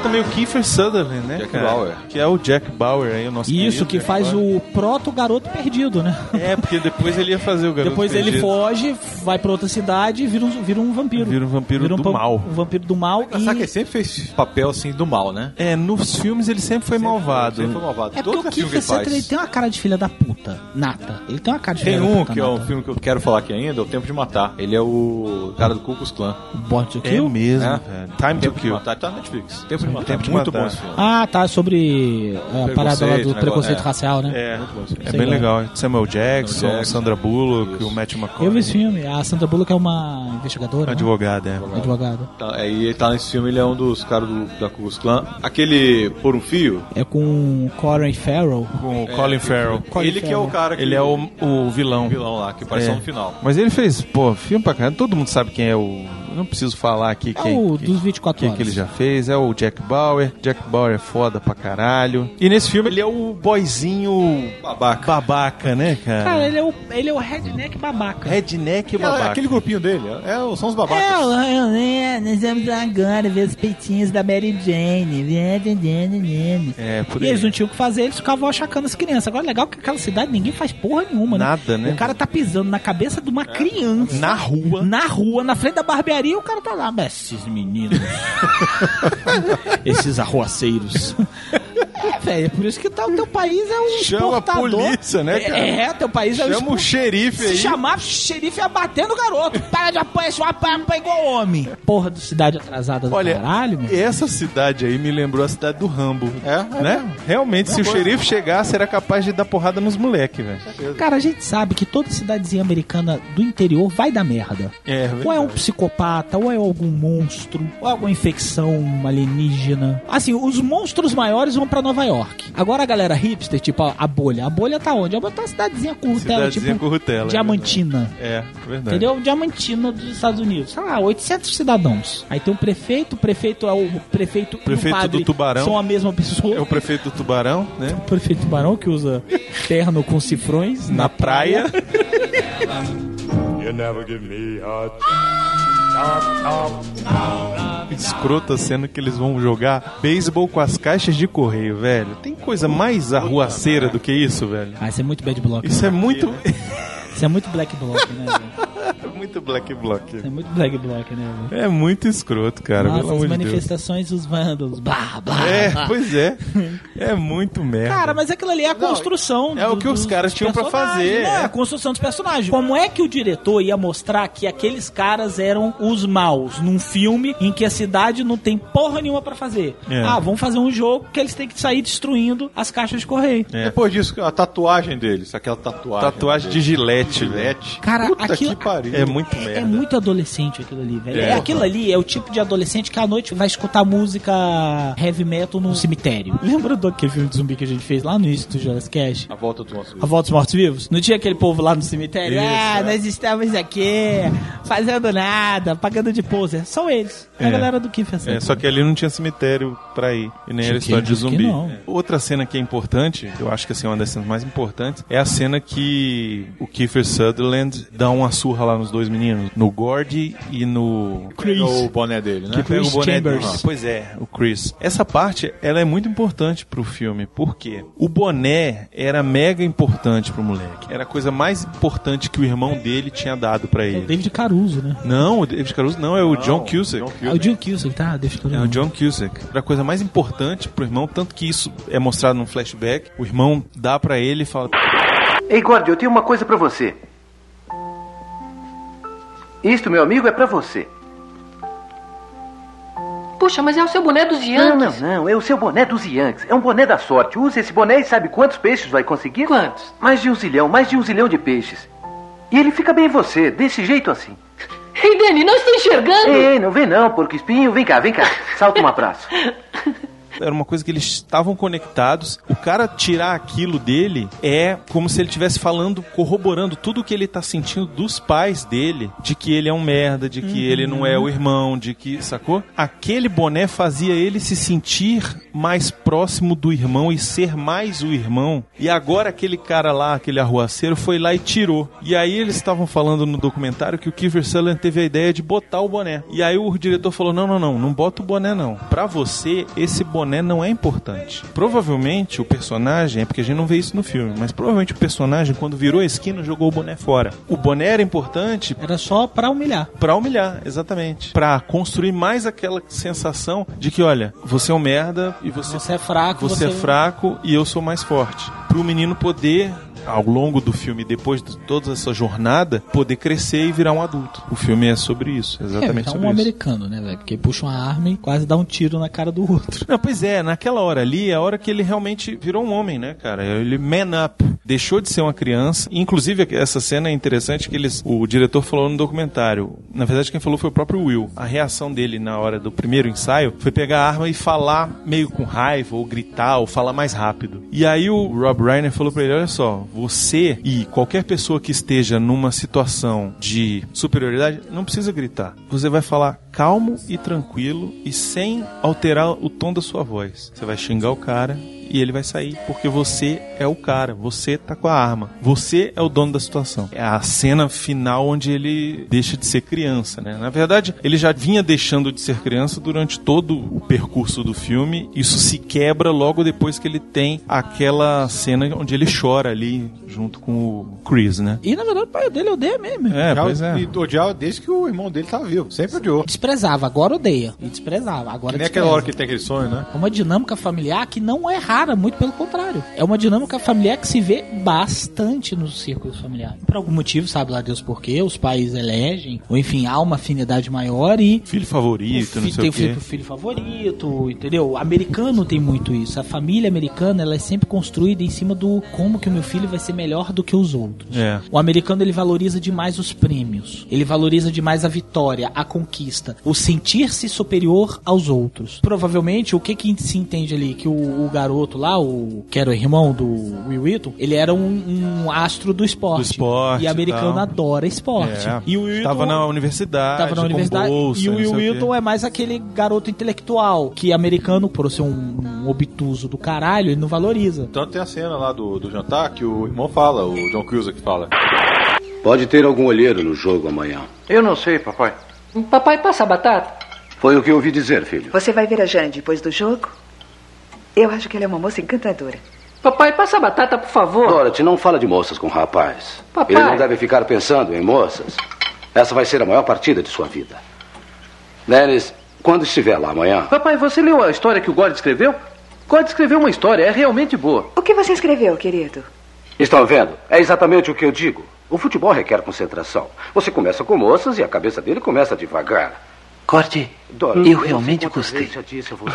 S5: Também o Kiefer Sutherland, né,
S8: Jack
S5: cara?
S8: Bauer.
S5: Que é o Jack Bauer aí, o nosso
S4: Isso,
S5: querido
S4: que
S5: Jack
S4: faz
S5: Bauer.
S4: o proto-garoto perdido, né?
S5: É, porque depois ele ia fazer o garoto
S4: Depois ele
S5: Perdido.
S4: foge, vai pra outra cidade e vira um, vira um vampiro.
S5: Vira um vampiro
S4: Vira um
S5: do mal.
S4: Um vampiro do mal.
S8: Sabe que ele
S4: E...
S8: sempre fez papel assim do mal, né?
S5: É, nos filmes ele sempre foi malvado.
S8: Sempre foi malvado.
S4: É porque
S8: Todo
S4: o
S8: filme que
S4: Kiefer
S8: ele faz.
S4: Sutherland ele tem uma cara de filha da puta, nata. Ele tem uma cara de
S8: Tem
S4: filha da
S8: um
S4: puta,
S8: que é um
S4: nata.
S8: filme que eu quero falar aqui ainda, é O Tempo de Matar. Ele é o cara do Ku Klux Klan.
S4: Born to
S5: É
S4: Kill?
S5: mesmo,
S8: É.
S5: Time to
S8: Tempo de
S5: Kill.
S8: Matar tá na Netflix. Tempo de
S5: Tempo de
S8: muito
S5: Matar.
S8: bom esse filme.
S4: Ah, tá, sobre a parada lá do preconceito
S8: é.
S4: racial, né?
S5: É,
S8: Muito bom esse filme.
S5: é bem legal. Samuel Jackson,
S8: Samuel Jackson.
S5: Sandra Bullock,
S8: Isso.
S5: o Matt McConaughey.
S4: Eu vi esse filme. A Sandra Bullock é uma investigadora, né?
S5: Advogada, é.
S4: Advogada.
S8: Tá, aí ele tá nesse filme, ele é um dos caras do, da Ku Klux Klan. Aquele Por um Fio,
S4: É com Corey Farrell.
S5: Com o Colin Farrell.
S4: Colin
S8: ele que é o
S4: Farrell.
S8: cara que...
S5: Ele é o, o vilão.
S8: o vilão lá, que apareceu
S5: É.
S8: no final.
S5: Mas ele fez, pô, filme pra caramba. Todo mundo sabe quem é o. Não preciso falar aqui
S4: É
S5: quem.
S4: o
S5: quem-
S4: dos 24
S5: que,
S4: horas.
S5: que ele já fez, é o Jack Bauer. Jack Bauer é foda pra caralho. E nesse filme ele é o boyzinho
S8: Babaca.
S5: babaca, né, cara?
S4: Cara, ele é o, ele é o redneck babaca.
S5: Redneck
S8: É,
S5: babaca.
S8: aquele grupinho dele, é, é- são os babacas.
S4: É, eu- eu- nós vamos agora ver os peitinhos da Mary Jane.
S5: É, por
S4: E eles não tinham o que fazer, eles ficavam achacando as crianças. Agora, legal que aquela cidade ninguém faz porra nenhuma, né?
S5: Nada, né?
S4: O cara tá pisando na cabeça de uma criança.
S5: Na rua.
S4: Na rua, na frente da barbearia, o cara tá lá. Esses meninos. esses arruaceiros. É, velho, é por isso que tá, o teu país é um
S5: Chama a
S4: exportador.
S5: polícia, né, cara?
S4: É, é, teu país é um
S5: Chama o xerife
S4: Se
S5: aí.
S4: chamar xerife ia bater no garoto. Para de apanhar, só apanha, igual homem. Porra, de cidade atrasada do
S5: Olha,
S4: caralho, meu.
S5: essa cidade aí me lembrou a cidade do Rambo.
S8: É,
S5: Né? Realmente, se o xerife chegasse, era capaz de dar porrada nos moleques, velho.
S4: Cara, a gente sabe que toda cidadezinha americana do interior vai dar merda.
S5: É,
S4: Ou é um
S5: verdade.
S4: psicopata, ou é algum monstro, ou é alguma infecção alienígena. Assim, os monstros maiores vão pra Nova York. Agora a galera hipster, tipo a, a bolha. A bolha tá onde? A bolha tá uma cidadezinha currutela,
S5: Cidadezinha
S4: tipo
S5: currutela, é
S4: Diamantina.
S5: É, verdade.
S4: Entendeu? Diamantina dos Estados Unidos. Sei lá, 800 cidadãos. Aí tem um prefeito, o prefeito é o prefeito, e
S5: Prefeito
S4: o padre
S5: do Tubarão.
S4: São a mesma pessoa.
S5: É o prefeito do Tubarão, né?
S4: O prefeito Tubarão que usa terno com cifrões
S5: Na praia.
S9: You never give me a
S5: Escrota sendo que eles vão jogar beisebol com as caixas de correio, velho. Tem coisa mais arruaceira do que isso, velho?
S4: Ah, isso é muito bad block.
S5: Isso é muito.
S4: Isso é muito black block, né? velho?
S5: muito black block.
S4: Isso é muito black block, né? velho?
S5: É muito escroto, cara.
S4: Nossa,
S5: pelo
S4: as
S5: Deus.
S4: manifestações dos vândalos. Blá, blá,
S5: É,
S4: blá.
S5: pois é. É muito merda.
S4: Cara, mas aquilo ali é a construção.
S5: é o que os caras tinham pra
S4: personagens.
S5: fazer,
S4: Não, é
S5: é.
S4: a construção dos personagens. Como é que o diretor ia mostrar que aqueles caras eram os maus num filme em que a cidade não tem porra nenhuma pra fazer?
S5: É.
S4: Ah, vamos fazer um jogo que eles têm que sair destruindo as caixas de correio.
S5: É.
S8: Depois disso, a tatuagem deles, aquela tatuagem.
S5: Tatuagem de gilete, velho.
S8: Gilete.
S4: Cara,
S8: Puta
S4: aquilo-
S8: que pariu.
S5: É muito merda.
S4: É muito adolescente aquilo ali, velho.
S8: É.
S4: É. Aquilo ali é o tipo de adolescente que à noite vai escutar música heavy metal no cemitério. Lembra do aquele filme de zumbi que a gente fez lá no início do Jurassic Cast?
S8: A volta do nosso
S4: A Volta dos Mortos Vivos? Não tinha aquele povo lá no cemitério?
S5: Isso,
S4: ah,
S5: é.
S4: nós estamos aqui, fazendo nada, pagando de poser. São eles. É.
S5: É.
S4: A galera do Kiefer
S5: É,
S4: Sutherland.
S5: só que ali não tinha cemitério pra ir. E nem era história de zumbi.
S4: não.
S5: É. Outra cena que é importante, eu acho que assim, é uma das cenas mais importantes, é a cena que o Kiefer Sutherland dá uma surra lá nos dois meninos, no Gordy e no.
S8: Chris. O boné dele, né?
S5: Que pega o boné
S4: Chambers.
S5: dele. Pois é, o Chris. Essa parte, ela é muito importante pro filme. Por quê? O boné era mega importante pro moleque. Era a coisa mais importante que o irmão dele tinha dado pra
S4: É o
S5: ele.
S4: David Caruso, né?
S5: Não, o David Caruso não, é o John Cusack.
S8: John
S4: É o John Cusack, tá? David
S5: É
S4: Caruso.
S5: o John Cusack. Era a coisa mais importante pro irmão, tanto que isso é mostrado num flashback. O irmão dá pra ele e fala:
S2: Ei, Gordy, eu tenho uma coisa pra você. Isto, meu amigo, é pra você.
S10: Puxa, mas é o seu boné dos
S2: Não,
S10: Yankees.
S2: não, não. É o seu boné dos Yankees. É um boné da sorte. Use esse boné e sabe quantos peixes vai conseguir?
S10: Quantos?
S2: Mais de um zilhão, mais de um zilhão de peixes. E ele fica bem em você, desse jeito assim.
S10: Ei, Dani, não estou enxergando.
S2: Ei, não vem não, porco espinho. Vem cá, vem cá. Salta um abraço.
S5: era uma coisa que eles estavam conectados. O cara tirar aquilo dele é como se ele estivesse falando, corroborando tudo o que ele tá sentindo dos pais dele, de que ele é um merda, de que ele não é o irmão, de que, sacou? Aquele boné fazia ele se sentir mais próximo do irmão e ser mais o irmão. E agora aquele cara lá, aquele arruaceiro, foi lá e tirou. E aí eles estavam falando no documentário que o Kiefer Sutherland teve a ideia de botar o boné. E aí o diretor falou: "Não, não, não, não bota o boné não. Pra você esse boné não é importante. Provavelmente o personagem, é porque a gente não vê isso no filme, mas provavelmente o personagem quando virou a esquina jogou o boné fora. O boné era importante
S4: Era só pra humilhar.
S5: Pra humilhar, exatamente. Pra construir mais aquela sensação de que, olha, você é um merda e você,
S4: Você é fraco,
S5: você, é
S4: você-
S5: fraco e eu sou mais forte. Pro menino poder, ao longo do filme, depois de toda essa jornada, poder crescer e virar um adulto. O filme é sobre isso,
S4: É,
S5: exatamente
S4: é um
S5: sobre isso.
S4: americano, né, velho? Porque puxa uma arma e quase dá um tiro na cara do outro.
S5: Não, pois é, naquela hora ali é a hora que ele realmente virou um homem, né, cara? Ele man up, deixou de ser uma criança. Inclusive, essa cena é interessante que eles, o diretor falou no documentário. Na verdade, quem falou foi o próprio Will. A reação dele na hora do primeiro ensaio foi pegar a arma e falar meio com raiva, ou gritar, ou falar mais rápido. E aí o Rob Reiner falou pra ele: olha só, você e qualquer pessoa que esteja numa situação de superioridade não precisa gritar. Você vai falar calmo e tranquilo e sem alterar o tom da sua voz. Você vai xingar o cara e ele vai sair porque você é o cara, você tá com a arma, você é o dono da situação. É a cena final onde ele deixa de ser criança, né? Na verdade, ele já vinha deixando de ser criança durante todo o percurso do filme. Isso se quebra logo depois que ele tem aquela cena onde ele chora ali junto com o Chris, né?
S4: E na verdade o pai dele odeia mesmo.
S5: É,
S8: Já
S5: pois é.
S8: E odiava desde que o irmão dele tava vivo. Sempre odiou.
S4: Desprezava, agora odeia. E desprezava, agora
S8: Que nem
S4: despreza.
S8: aquela hora que tem aquele sonho, né?
S4: É uma dinâmica familiar que não é rara, muito pelo contrário. É uma dinâmica familiar que se vê bastante nos círculos familiares. Por algum motivo, sabe lá Deus por quê, os pais elegem, ou enfim, há uma afinidade maior e
S5: Filho favorito,
S4: o
S5: não
S4: filho
S5: sei
S4: tem
S5: o
S4: filho
S5: quê.
S4: pro filho favorito, entendeu? O americano tem muito isso. A família americana, ela é sempre construída em cima do como que o meu filho vai ser melhor do que os outros.
S5: É.
S4: O americano ele valoriza demais os prêmios. Ele valoriza demais a vitória, a conquista, o sentir-se superior aos outros. Provavelmente o que que se entende ali que o, o garoto lá, o que era o irmão do Will Wheaton, ele era um, um astro do esporte.
S5: Do esporte
S4: E americano
S5: tal.
S4: adora esporte.
S5: É.
S4: E o Will
S5: Estava
S4: Wheaton-
S5: na universidade,
S4: Tava na
S5: com
S4: universidade.
S5: bolsa,
S4: e o Will. Wilton é mais aquele garoto intelectual que americano, por ser um, um obtuso do caralho, ele não valoriza.
S8: Tanto tem a cena lá do, do jantar que o irmão fala, o John Cruiser que fala.
S13: Pode ter algum olheiro no jogo amanhã.
S14: Eu não sei, papai.
S10: Papai, passa a batata.
S13: Foi o que eu ouvi dizer, filho.
S15: Você vai ver a Jane depois do jogo? Eu acho que ela é uma moça encantadora.
S10: Papai, passa a batata, por favor.
S13: Dorothy, não fala de moças com rapaz.
S10: Papai.
S13: Ele não deve ficar pensando em moças. Essa vai ser a maior partida de sua vida. Dennis, quando estiver lá amanhã,
S14: Papai, você leu a história que o God escreveu? God escreveu uma história, é realmente boa.
S15: O que você escreveu, querido?
S13: Estão vendo? É exatamente o que eu digo. O futebol requer concentração. Você começa com moças e a cabeça dele começa devagar.
S14: Corte,
S13: Dorothy,
S14: eu realmente gostei.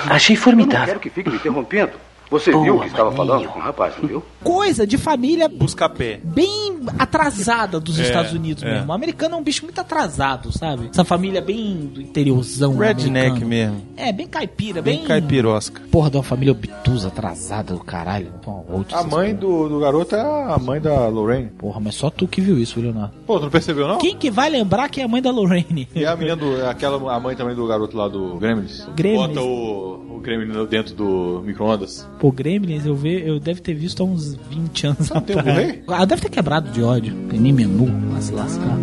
S14: Achei
S13: Eu não
S14: formidável.
S13: quero que fique me interrompendo. Você
S14: Boa,
S13: viu que estava
S14: maninho.
S13: falando com o rapaz, não viu?
S4: Coisa de família
S5: Busca pé.
S4: bem atrasada dos
S5: É,
S4: Estados Unidos
S5: é.
S4: mesmo. O americano é um bicho muito atrasado, sabe? Essa família bem do interiorzão
S5: Redneck
S4: americano.
S5: mesmo.
S4: É, bem caipira, bem...
S5: Bem caipirosca.
S4: Porra, de uma família obtusa, atrasada do caralho. Pô,
S8: A mãe do, do garoto é a mãe da Lorraine.
S4: Porra, mas só tu que viu isso, Leonardo.
S8: Pô, tu não percebeu não?
S4: Quem que vai lembrar que é a mãe da Lorraine?
S8: E a menina do. Aquela, a mãe também do garoto lá do Gremlins.
S4: Gremlins.
S8: Bota o, o Gremlin dentro do micro-ondas.
S4: Pô, Gremlins, eu, ve, eu deve ter visto há uns 20 anos
S8: tem o
S4: atrás.
S8: Blu-ray?
S4: Ah, deve ter quebrado de ódio. Tem nem menu, vai se lascar.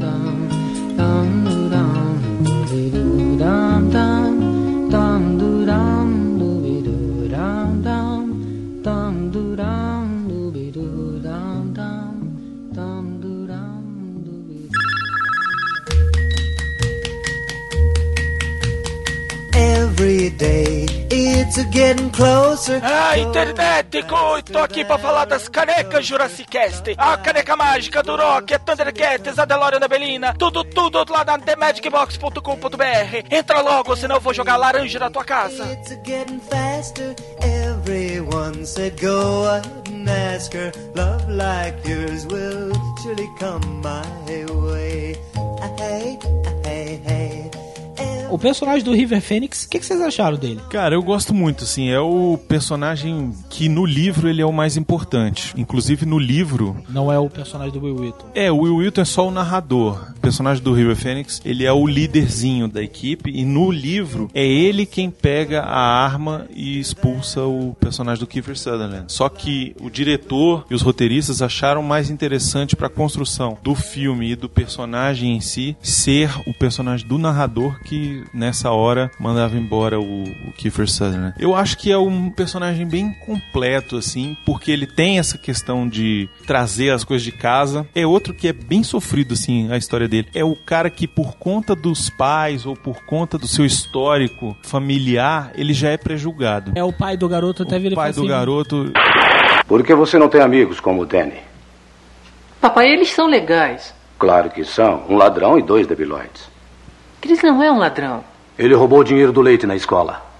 S9: Every day
S12: Ah, internet, tô aqui pra falar das canecas Jurassic Cast. A caneca mágica do Rock, a Thundercats, a DeLorean da Belina, tudo, tudo lá na TheMagicBox.com.br. Entra logo, senão eu vou jogar laranja na tua casa.
S9: It's getting faster. Everyone said go ahead and ask her. Love like yours will surely come my way. Hey, hey, hey.
S4: O personagem do River Phoenix, o que, que vocês acharam dele?
S5: Cara, eu gosto muito, assim, é o personagem que no livro ele é o mais importante. Inclusive no livro,
S4: Não é o personagem do Will Wheaton.
S5: é, o Will Wheaton é só o narrador. O personagem do River Phoenix, ele é o líderzinho da equipe e no livro é ele quem pega a arma e expulsa o personagem do Kiefer Sutherland. Só que o diretor e os roteiristas acharam mais interessante para a construção do filme e do personagem em si ser o personagem do narrador que nessa hora mandava embora o, o Kiefer Sutherland. Eu acho que é um personagem bem completo assim, porque ele tem essa questão de trazer as coisas de casa. É outro que é bem sofrido assim a história dele. É o cara que por conta dos pais ou por conta do seu histórico familiar, ele já é prejulgado.
S4: É o pai do garoto, até vira
S5: O pai do garoto
S13: Por que você não tem amigos como o Danny?
S10: Papai, eles são legais.
S13: Claro que são. Um ladrão e dois debilóides.
S10: Chris não é um ladrão.
S13: Ele roubou o dinheiro do leite na escola.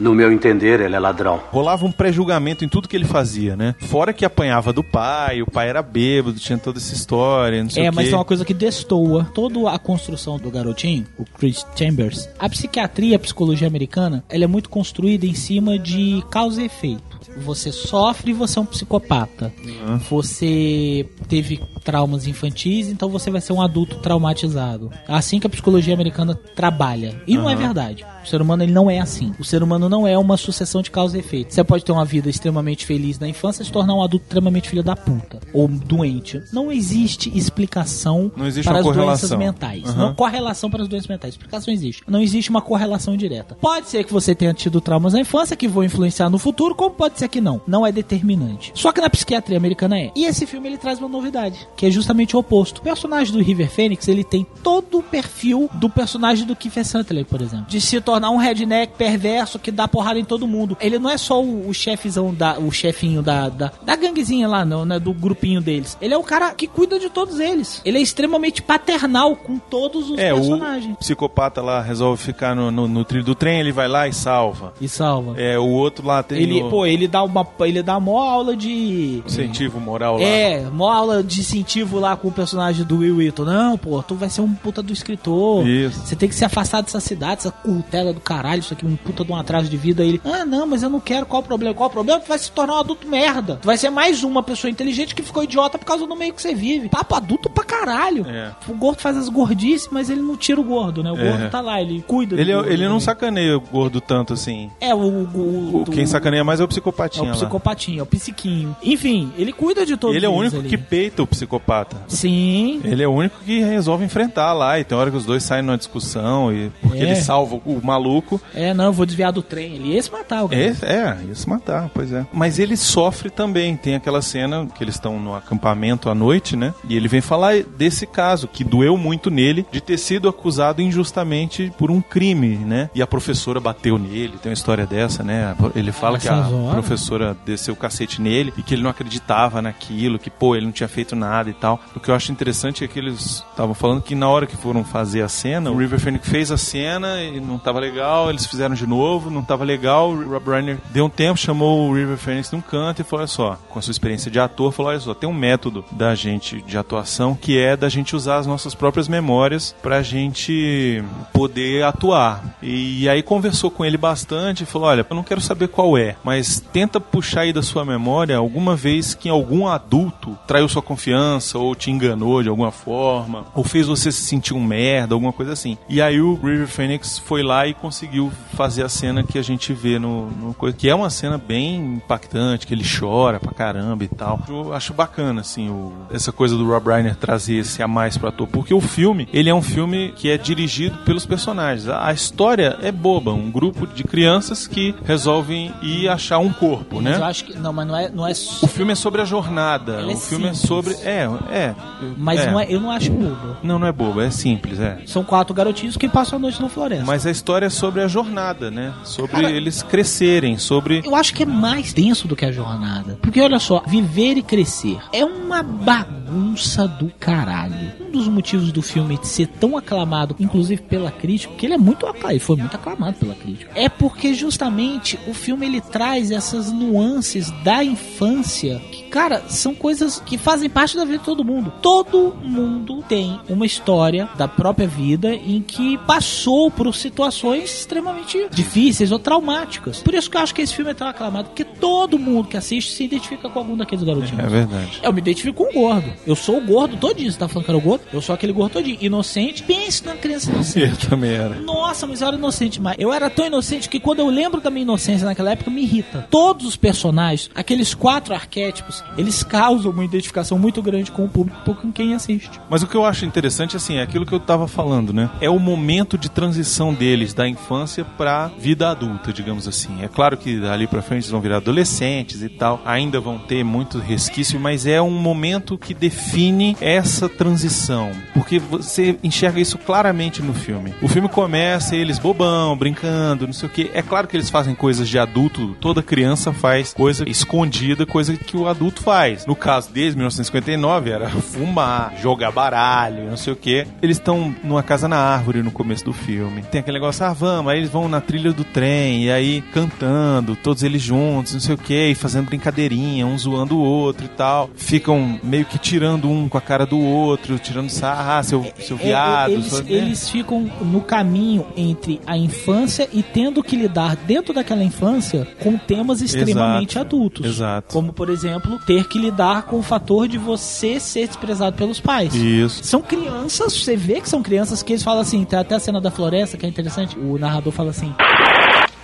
S13: No meu entender, ele é ladrão.
S5: rolava um pré-julgamento em tudo que ele fazia, né? Fora que apanhava do pai, o pai era bêbado, tinha toda essa história, não sei
S4: É,
S5: o
S4: mas
S5: quê.
S4: é uma coisa que destoa toda a construção do garotinho, o Chris Chambers. A psiquiatria, a psicologia americana, ela é muito construída em cima de causa e efeito. Você sofre e você é um psicopata.
S5: Uhum.
S4: Você teve traumas infantis, então você vai ser um adulto traumatizado. Assim que a psicologia americana trabalha. E não é
S5: Uhum.
S4: verdade. O ser humano ele não é assim. O ser humano não é uma sucessão de causa e efeito. Você pode ter uma vida extremamente feliz na infância e se tornar um adulto extremamente filho da puta. Ou doente. Não existe explicação
S5: Não existe
S4: para as doenças mentais.
S5: Uhum.
S4: Não correlação para as doenças mentais. Explicação existe. Não existe uma correlação direta. Pode ser que você tenha tido traumas na infância que vão influenciar no futuro, como pode ser que não. Não é determinante. Só que na psiquiatria americana é. E esse filme ele traz uma novidade, que é justamente o oposto. O personagem do River Phoenix, ele tem todo o perfil do personagem do Kiefer Sutherland, por exemplo. De se tornar um redneck perverso que dá porrada em todo mundo. Ele não é só o, o chefezão da o chefinho da, da, da ganguezinha lá, não, né, do grupinho deles. Ele é o cara que cuida de todos eles. Ele é extremamente paternal com todos os
S5: É, o
S4: personagens.
S5: psicopata lá resolve ficar no, no, no trilho do trem, ele vai lá e salva.
S4: E salva.
S5: É, o outro lá tem
S4: Ele,
S5: o
S4: pô, ele dá uma ele dá uma aula de
S5: incentivo moral lá.
S4: É, uma aula de incentivo lá com o personagem do Will Wheaton. Não, pô, tu vai ser um puta do escritor.
S5: Isso.
S4: Você tem que se afastar dessa cidade, essa curtela do caralho, isso aqui é um puta de um atraso de vida. Aí ele, ah, não, mas eu não quero. Qual o problema? Qual o problema? Tu vai se tornar um adulto merda. Tu vai ser mais uma pessoa inteligente que ficou idiota por causa do meio que você vive. Papo adulto pra caralho.
S5: É.
S4: O gordo faz as gordices, mas ele não tira o gordo, né? O
S5: É.
S4: gordo tá lá, ele cuida
S5: Ele,
S4: do gordo
S5: ele não
S4: também.
S5: sacaneia o gordo tanto assim.
S4: É, o, o,
S5: O, quem sacaneia mais é o psicopatinha
S4: é o
S5: lá.
S4: psicopatinho, é o psiquinho. Enfim, ele cuida de todos
S5: Ele é o único
S4: ali.
S5: que peita o psicopata.
S4: Sim.
S5: Ele é o único que resolve enfrentar lá. E tem hora que os dois saem numa discussão. E, porque
S4: É.
S5: ele salva o maluco.
S4: É, não, eu vou desviar do trem. Ele ia se matar, o cara.
S5: É, é, ia se matar, pois é. Mas ele sofre também. Tem aquela cena que eles estão no acampamento à noite, né? E ele vem falar desse caso, que doeu muito nele, de ter sido acusado injustamente por um crime, né? E a professora bateu nele. Tem uma história dessa, né? Ele fala que a
S4: horas?
S5: Professora desceu o cacete nele e que ele não acreditava naquilo, que, pô, ele não tinha feito nada e tal. O que eu acho interessante é que eles estavam falando que na hora que foram fazer a cena, o River Phoenix fez a cena e não tava legal, eles fizeram de novo, não tava legal, o Rob Reiner deu um tempo, chamou o River Phoenix num canto e falou, olha só, com a sua experiência de ator, falou, olha só, tem um método da gente de atuação que é da gente usar as nossas próprias memórias pra gente poder atuar. E aí conversou com ele bastante e falou, olha, eu não quero saber qual é, mas tenta puxar aí da sua memória alguma vez que algum adulto traiu sua confiança ou te enganou de alguma forma, ou fez você se sentir um merda, alguma coisa assim. E aí o River Phoenix foi lá e conseguiu fazer a cena que a gente vê no, no coisa, que é uma cena bem impactante, que ele chora pra caramba e tal. Eu acho bacana, assim, o, essa coisa do Rob Reiner trazer esse a mais pro ator, porque o filme, ele é um filme que é dirigido pelos personagens. A, a história é boba, um grupo de crianças que resolvem ir achar um corpo,
S4: Mas eu
S5: né?
S4: acho que. Não, mas não é. Não é
S5: O filme é sobre a jornada.
S4: Ela é
S5: o filme é
S4: simples.
S5: sobre. É, é.
S4: mas Não é, eu não acho bobo.
S5: Não, não é bobo, é simples, é.
S4: São quatro garotinhos que passam a noite na floresta.
S5: Mas a história é sobre a jornada, né? Sobre
S4: Cara,
S5: eles crescerem, sobre.
S4: Eu acho que é mais denso do que a jornada. Porque olha só, viver e crescer é uma bagunça do caralho. Um dos motivos do filme ser tão aclamado, inclusive pela crítica, porque ele é muito aclamado, ele foi muito aclamado pela crítica, é porque justamente o filme ele traz essas nuances da infância que, cara, são coisas que fazem parte da vida de todo mundo. Todo mundo tem uma história da própria vida em que passou por situações extremamente difíceis ou traumáticas. Por isso que eu acho que esse filme é tão aclamado, porque todo mundo que assiste se identifica com algum daqueles garotinhos.
S5: É verdade.
S4: Eu me identifico com o gordo. Eu sou o gordo todinho. Você tá falando que era o gordo? Eu sou aquele gordo todinho. Inocente. Pense numa criança inocente.
S5: Eu também era.
S4: Nossa, mas eu era inocente mas Eu era tão inocente que quando eu lembro da minha inocência naquela época, me irrita. Todos os personagens, aqueles quatro arquétipos, eles causam uma identificação muito grande com o público, com quem assiste.
S5: Mas o que eu acho interessante, assim, é aquilo que eu tava falando, né? É o momento de transição deles da infância pra vida adulta, digamos assim. É claro que dali pra frente eles vão virar adolescentes e tal, ainda vão ter muito resquício, mas é um momento que define essa transição, porque você enxerga isso claramente no filme. O filme começa eles bobão, brincando, não sei o que. É claro que eles fazem coisas de adulto, toda criança faz coisa escondida, coisa que o adulto faz. No caso deles, 1959, era fumar, jogar baralho, não sei o que. Eles estão numa casa na árvore no começo do filme. Tem aquele negócio, ah, vamos, aí eles vão na trilha do trem, e aí cantando, todos eles juntos, não sei o que, e fazendo brincadeirinha, um zoando o outro e tal. Ficam meio que tirando um com a cara do outro, tirando sarra, ah, seu, seu
S4: É,
S5: viado.
S4: eles,
S5: sua- né?
S4: eles ficam no caminho entre a infância e tendo que lidar dentro daquela infância com temas extremamente
S5: Exato,
S4: adultos.
S5: exato.
S4: Como, por exemplo, ter que lidar com o fator de você ser desprezado pelos pais.
S5: Isso.
S4: São crianças, você vê que são crianças que eles falam assim, tem até a cena da floresta que é interessante. O narrador fala assim: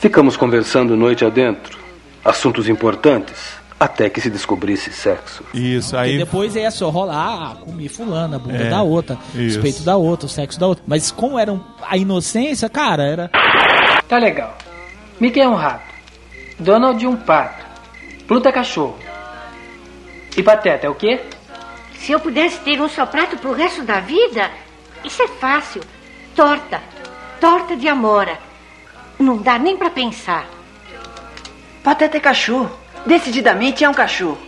S2: Ficamos conversando noite adentro. Assuntos importantes. Até que se descobrisse sexo.
S5: Isso,
S4: E
S5: aí.
S4: depois é só rolar, ah, comi fulana, a bunda
S2: É,
S4: da outra,
S2: isso.
S4: os peitos da outra, o sexo da outra. Mas como era a inocência, cara, era.
S10: Tá legal. Mickey é um rato. Donald um pato. Pluto é cachorro. E Pateta é o quê?
S16: Se eu pudesse ter um só prato pro resto da vida, isso é fácil. Torta. Torta de amora. Não dá nem pra pensar.
S17: Pateta é cachorro. Decididamente é um cachorro.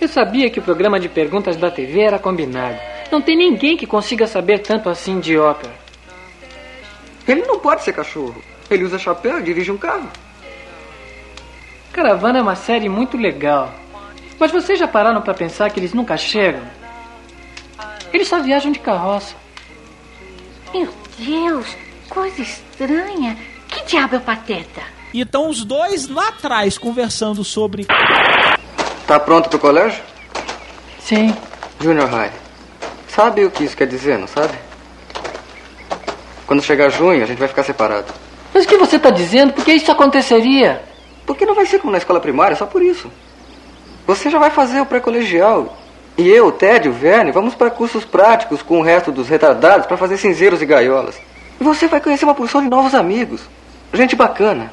S10: Eu sabia que o programa de perguntas da TV era combinado. Não tem ninguém que consiga saber tanto assim de ópera.
S17: Ele não pode ser cachorro. Ele usa chapéu e dirige um carro.
S10: Caravana é uma série muito legal. Mas vocês já pararam pra pensar que eles nunca chegam? Eles só viajam de carroça.
S16: Meu Deus, coisa estranha. Que diabo é o pateta?
S4: E estão os dois lá atrás conversando sobre.
S17: Tá pronto pro colégio?
S10: Sim.
S17: Junior High. Sabe o que isso quer dizer, não sabe? Quando chegar junho, a gente vai ficar separado.
S10: Mas o que você tá dizendo? Por que isso aconteceria?
S17: Porque não vai ser como na escola primária, só por isso. Você já vai fazer o pré-colegial. E eu, o Ted e o Verne vamos para cursos práticos com o resto dos retardados para fazer cinzeiros e gaiolas. E você vai conhecer uma porção de novos amigos. Gente bacana.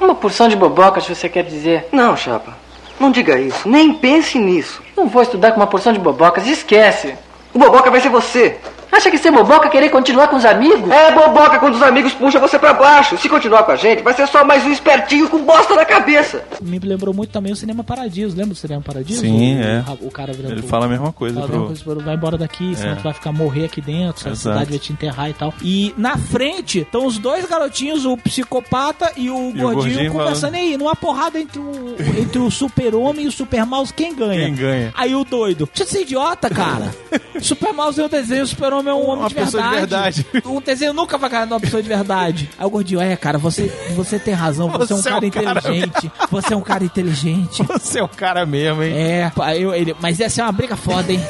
S10: Uma porção de bobocas, você quer dizer?
S17: Não, chapa. Não diga isso. Nem pense nisso.
S10: Não vou estudar com uma porção de bobocas, esquece.
S17: O boboca vai ser você.
S10: Acha que ser boboca é querer continuar com os amigos?
S17: É boboca quando os amigos puxam você pra baixo. Se continuar com a gente, vai ser só mais um espertinho com bosta na cabeça.
S4: Me lembrou muito também o Cinema Paradiso. Lembra do Cinema Paradiso?
S5: Sim,
S4: o,
S5: é.
S4: O, cara virando
S5: Ele
S4: pro-
S5: fala a mesma coisa
S4: fala a
S5: pro-
S4: mesma coisa pro- Vai embora daqui, senão
S5: É.
S4: tu vai ficar morrer aqui dentro, a cidade vai te enterrar e tal. E na frente estão os dois garotinhos, o psicopata e o
S5: E o
S4: gordinho,
S5: gordinho
S4: conversando
S5: falando.
S4: aí, numa porrada entre o, entre o super-homem e o super-mouse, quem ganha?
S5: Quem ganha?
S4: Aí o doido, deixa de ser idiota, cara. super-mouse é um desenho, o é um homem
S5: Uma
S4: de
S5: pessoa de
S4: verdade.
S5: verdade.
S4: O desenho nunca vai ganhar de uma pessoa de verdade. Aí o gordinho, é, cara, você, você tem razão, você, é um
S5: Você é
S4: cara
S5: um cara
S4: inteligente. Você é um cara inteligente.
S5: Você é o cara mesmo, hein?
S4: É, eu- ele, mas essa é uma briga foda, hein?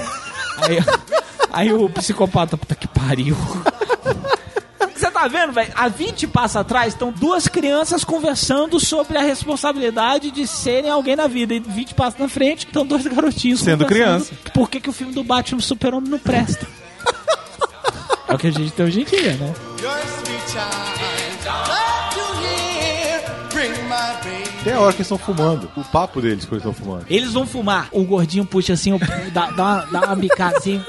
S4: Aí, aí o psicopata, puta que pariu. Você tá vendo, velho? Há 20 passos atrás estão duas crianças conversando sobre a responsabilidade de serem alguém na vida. E 20 passos na frente estão dois garotinhos
S5: Sendo criança.
S4: Por que, que o filme do Batman Super-Homem não presta? É o que a gente tem hoje em dia, né?
S8: Tem a hora que eles estão fumando. O papo deles quando eles estão fumando.
S4: Eles vão fumar. O gordinho puxa assim, o- dá, dá, uma, dá uma bicada assim.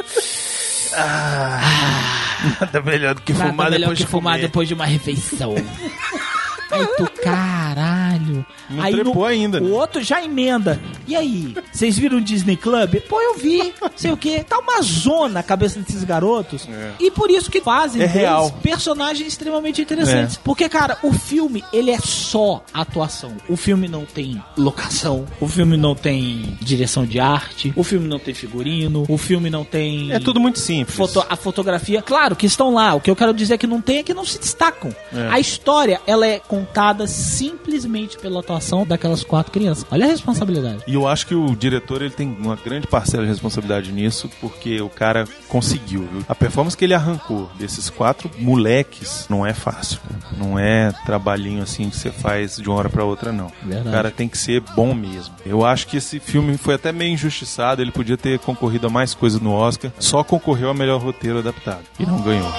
S5: Nada melhor do que
S4: Nada
S5: fumar
S4: melhor
S5: depois
S4: que
S5: de
S4: fumar
S5: comer.
S4: depois de uma refeição. Aí tu, caralho. Sozinho.
S5: Não
S4: aí
S5: trepou
S4: no-
S5: ainda, né?
S4: O outro já emenda. E aí, vocês viram o Disney Club? Pô, eu vi. Sei o quê. Tá uma zona a cabeça desses garotos. E por isso que fazem
S5: É real.
S4: personagens extremamente interessantes. Porque, cara, o filme, ele é só atuação. O filme não tem locação. O filme não tem direção de arte. O filme não tem figurino. O filme não tem...
S5: É tudo muito simples.
S4: Foto- a fotografia, claro que estão lá. O que eu quero dizer é que não tem é que não se destacam.
S5: É.
S4: A história, ela é contada simplesmente pela atuação daquelas quatro crianças. Olha a responsabilidade.
S5: E eu acho que o diretor ele tem uma grande parcela de responsabilidade nisso, porque o cara conseguiu, viu? A performance que ele arrancou desses quatro moleques não é fácil. Não é trabalhinho assim que você faz de uma hora pra outra, não.
S4: Verdade.
S5: O cara tem que ser bom mesmo. Eu acho que esse filme foi até meio injustiçado, ele podia ter concorrido a mais coisas no Oscar, só concorreu a melhor roteiro adaptado. E não ganhou.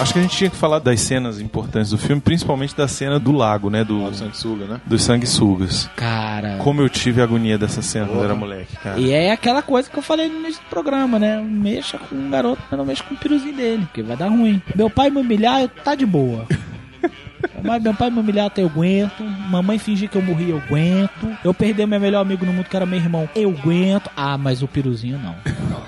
S5: Acho que a gente tinha que falar das cenas importantes do filme, principalmente da cena do lago, né? Do,
S8: sanguessuga, né?
S5: Dos sanguessugas.
S4: Cara.
S5: Como eu tive agonia dessa cena quando era moleque, cara.
S4: E é aquela coisa que eu falei no início do programa, né? Mexa com um garoto, mas não mexa com o piruzinho dele, porque vai dar ruim. Meu pai me humilhar, eu- tá de boa. Mas meu pai me humilhar até eu aguento. Mamãe fingir que eu morri, eu aguento. Eu perder meu melhor amigo no mundo, que era meu irmão, eu aguento. Ah, mas o piruzinho não.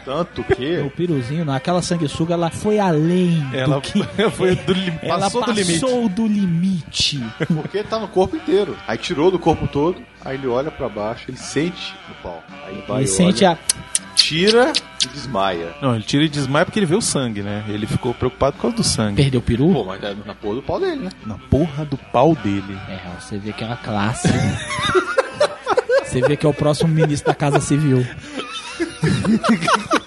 S8: Tanto que.
S4: O piruzinho não. Aquela sanguessuga, ela foi além.
S5: Ela
S4: do que...
S5: foi do lim-
S4: Ela
S5: passou do limite.
S4: passou do limite.
S8: Porque tá no corpo inteiro. Aí tirou do corpo todo, aí ele olha pra baixo, ele sente no pau. Aí ele vai
S4: Ele
S8: e
S4: sente
S8: olha,
S4: a.
S8: Tira e desmaia.
S5: Não, ele tira e desmaia porque ele vê o sangue, né? Ele ficou preocupado por causa do sangue.
S4: Perdeu o peru?
S8: Pô, mas é na porra do pau dele, né?
S5: Na porra do pau dele.
S4: É, você vê que é uma classe. você vê que é o próximo ministro da Casa Civil.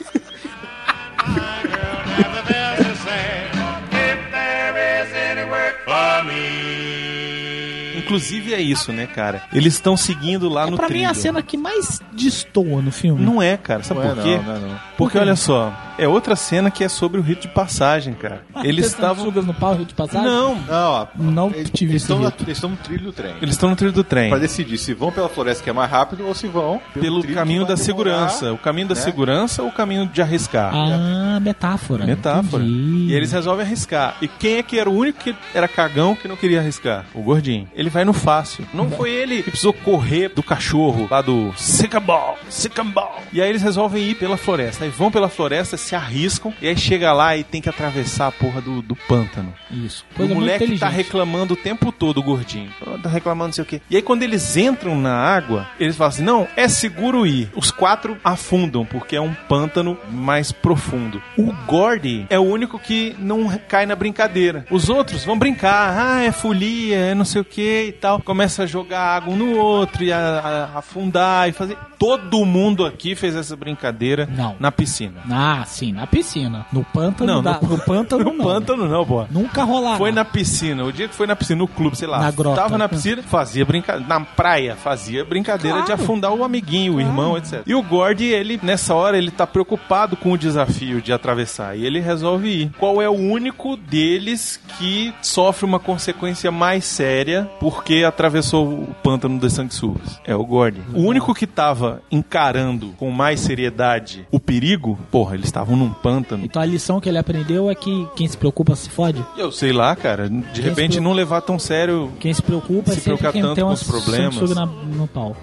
S5: Inclusive é isso, né, cara? Eles estão seguindo lá no
S4: pra mim é a
S5: trilho.
S4: cena que mais destoa no filme.
S5: Não é, cara. Sabe
S8: Não é
S5: por quê?
S8: não, não é não.
S5: Porque
S4: Por quê?
S5: olha só, é outra cena que é sobre o rito de passagem, cara.
S4: Ah,
S5: Eles
S4: tem
S5: estavam.
S4: no pau, rio de passagem?
S5: Não,
S8: Não, ó,
S4: Não
S8: eles
S4: tive esse
S8: estão, na-
S4: rito.
S8: eles estão no trilho do trem.
S5: eles estão no trilho do trem.
S8: Pra decidir se vão pela floresta que é mais rápido ou se vão
S5: Pelo
S8: trilho
S5: caminho da
S8: demorar.
S5: segurança. O caminho da
S8: né?
S5: segurança ou o caminho de arriscar?
S4: Ah, metáfora.
S5: Metáfora.
S4: Entendi.
S5: E eles resolvem arriscar. E quem é que era o único que era cagão que não queria arriscar? O gordinho. Ele vai no fácil. Não foi ele que precisou correr do cachorro lá do Sycamore, Sycamore. E aí eles resolvem ir pela floresta. Aí vão pela floresta, se arriscam. E aí chega lá e tem que atravessar a porra do, do pântano.
S4: Isso.
S5: O
S4: Coisa muito
S5: moleque tá reclamando o tempo todo, o gordinho. Oh, Tá reclamando não sei o quê. E aí quando eles entram na água, eles falam assim, não, é seguro ir. Os quatro afundam, porque é um pântano mais profundo. O Gordy é o único que não cai na brincadeira. Os outros vão brincar, ah, é folia, é não sei o que e tal. Começa a jogar água um no outro e a, a- afundar e fazer... Todo mundo aqui fez essa brincadeira
S4: Não.
S5: na piscina.
S4: Ah, sim, na piscina. No pântano,
S5: Não,
S4: da...
S5: no-
S4: no pântano
S5: No
S4: não.
S5: pântano não, pô.
S4: Nunca rolar.
S5: Foi na piscina. O dia que foi na piscina, no clube, sei lá.
S4: Na grota.
S5: Tava na piscina, fazia brincadeira. Na praia, fazia brincadeira de
S4: Claro.
S5: afundar o amiguinho, o irmão, etc. E o Gordy, ele, nessa hora, ele tá preocupado com o desafio de atravessar. E ele resolve ir. Qual é o único deles que sofre uma consequência mais séria porque atravessou o pântano das sanguessugas? É o Gordy. O único que tava encarando com mais seriedade o perigo, porra, eles estavam num pântano.
S4: Então a lição que ele aprendeu é que quem se preocupa se fode.
S5: Eu sei lá, cara. De
S4: se
S5: repente
S4: preocupa-
S5: não levar tão sério
S4: Quem se preocupa
S5: Se
S4: é sempre
S5: preocupar
S4: quem
S5: tanto
S4: tem
S5: com os problemas.
S4: na, no pau.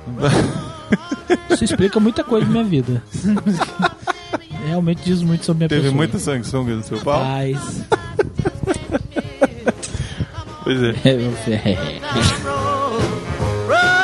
S4: Isso explica muita coisa da minha vida. Realmente diz muito sobre minha
S5: Teve
S4: pessoa.
S5: muita sanguessuga no seu pau?
S4: Paz.
S5: Pois é.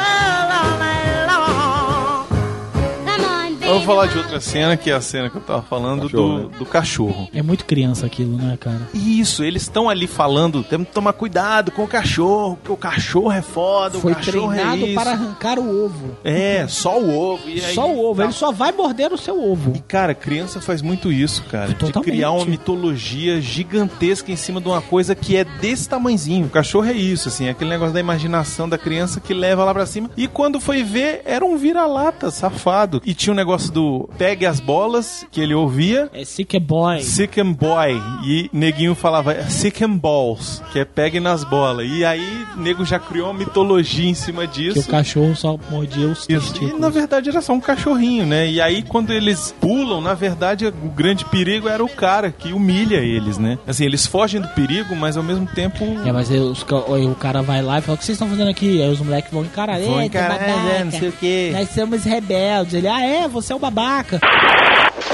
S5: Vamos falar de outra cena, que é a cena que eu tava falando
S8: Cachorro,
S5: do, do cachorro.
S4: É muito criança aquilo, né, cara?
S5: Isso, eles estão ali falando, temos que tomar cuidado com o cachorro, porque o cachorro é foda,
S4: Foi
S5: o cachorro
S4: treinado
S5: é isso.
S4: para arrancar o ovo.
S5: É, só o ovo. E aí,
S4: Só o ovo,
S5: tá.
S4: ele só vai morder o seu ovo.
S5: E, cara, criança faz muito isso, cara.
S4: Totalmente.
S5: De criar uma mitologia gigantesca em cima de uma coisa que é desse tamanzinho. O cachorro é isso, assim, é aquele negócio da imaginação da criança que leva lá pra cima. E quando foi ver, era um vira-lata safado. E tinha um negócio negócio do pegue as bolas que ele ouvia.
S4: É Sick Boy.
S5: Sick and Boy. E neguinho falava Sick and Balls, que é pegue nas bolas. E aí, nego já criou uma mitologia em cima
S4: Que
S5: disso.
S4: o cachorro só mordia os
S5: Isso. E na verdade era só um cachorrinho, né? E aí quando eles pulam, na verdade o grande perigo era o cara que humilha eles, né? Assim, eles fogem do perigo, mas ao mesmo tempo.
S4: É, mas os o cara vai lá e fala: O que vocês estão fazendo aqui? Aí os moleques vão encarar.
S5: Vão
S4: "Ei,
S5: encarar, é, não sei o quê."
S4: Nós somos rebeldes. Ele, ah, é, você é o babaca.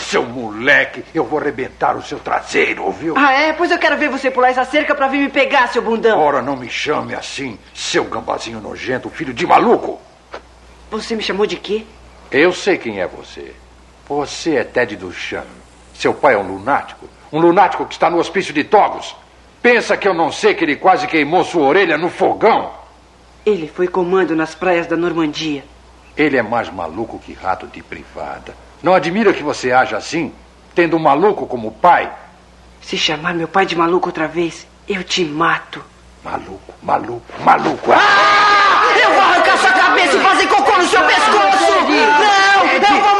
S18: Seu moleque, eu vou arrebentar o seu traseiro, ouviu?
S19: Ah, é? Pois eu quero ver você pular essa cerca pra vir me pegar, seu bundão.
S18: Ora, não me chame assim, seu gambazinho nojento, filho de maluco.
S19: Você me chamou de quê?
S18: Eu sei quem é você. Você é Ted Duchan. Seu pai é um lunático. Um lunático que está no hospício de Togos. Pensa que eu não sei que ele quase queimou sua orelha no fogão?
S19: Ele foi comando nas praias da Normandia.
S18: Ele é mais maluco que rato de privada. Não admira que você haja assim, tendo um maluco como pai?
S19: Se chamar meu pai de maluco outra vez, eu te mato.
S18: Maluco, maluco, maluco.
S19: Ah! Eu vou arrancar sua cabeça e fazer cocô no seu pescoço! Não! Eu vou!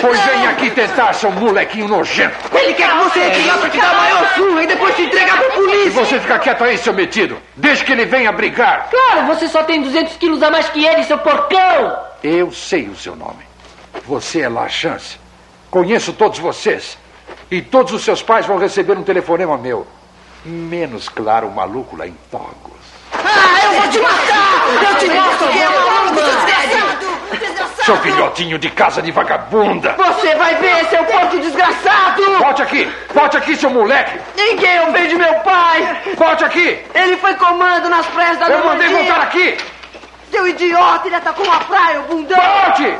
S18: Pois vem aqui tentar, seu molequinho nojento.
S19: Ele quer que você lá pra te dar a maior surra e depois te entregar pra
S18: E
S19: polícia!
S18: você fica quieto aí, seu metido. Deixa que ele venha brigar.
S10: Claro, você só tem 200 quilos a mais que ele, seu porcão!
S18: Eu sei o seu nome. Você é La Chance. Conheço todos vocês. E todos os seus pais vão receber um telefonema meu. Menos, claro, o maluco lá em Togos.
S19: Ah, eu vou te matar! Eu te mostro quem é maluco, desgraçado!
S18: Seu filhotinho de casa de vagabunda.
S19: Você vai ver, seu porco desgraçado!
S18: Volte aqui! Volte aqui, seu moleque!
S19: Ninguém ofende meu pai!
S18: Volte aqui!
S19: Ele foi comando nas praias da
S18: Eu mandei voltar aqui!
S19: Seu idiota, ele atacou uma praia, o bundão!
S18: Volte!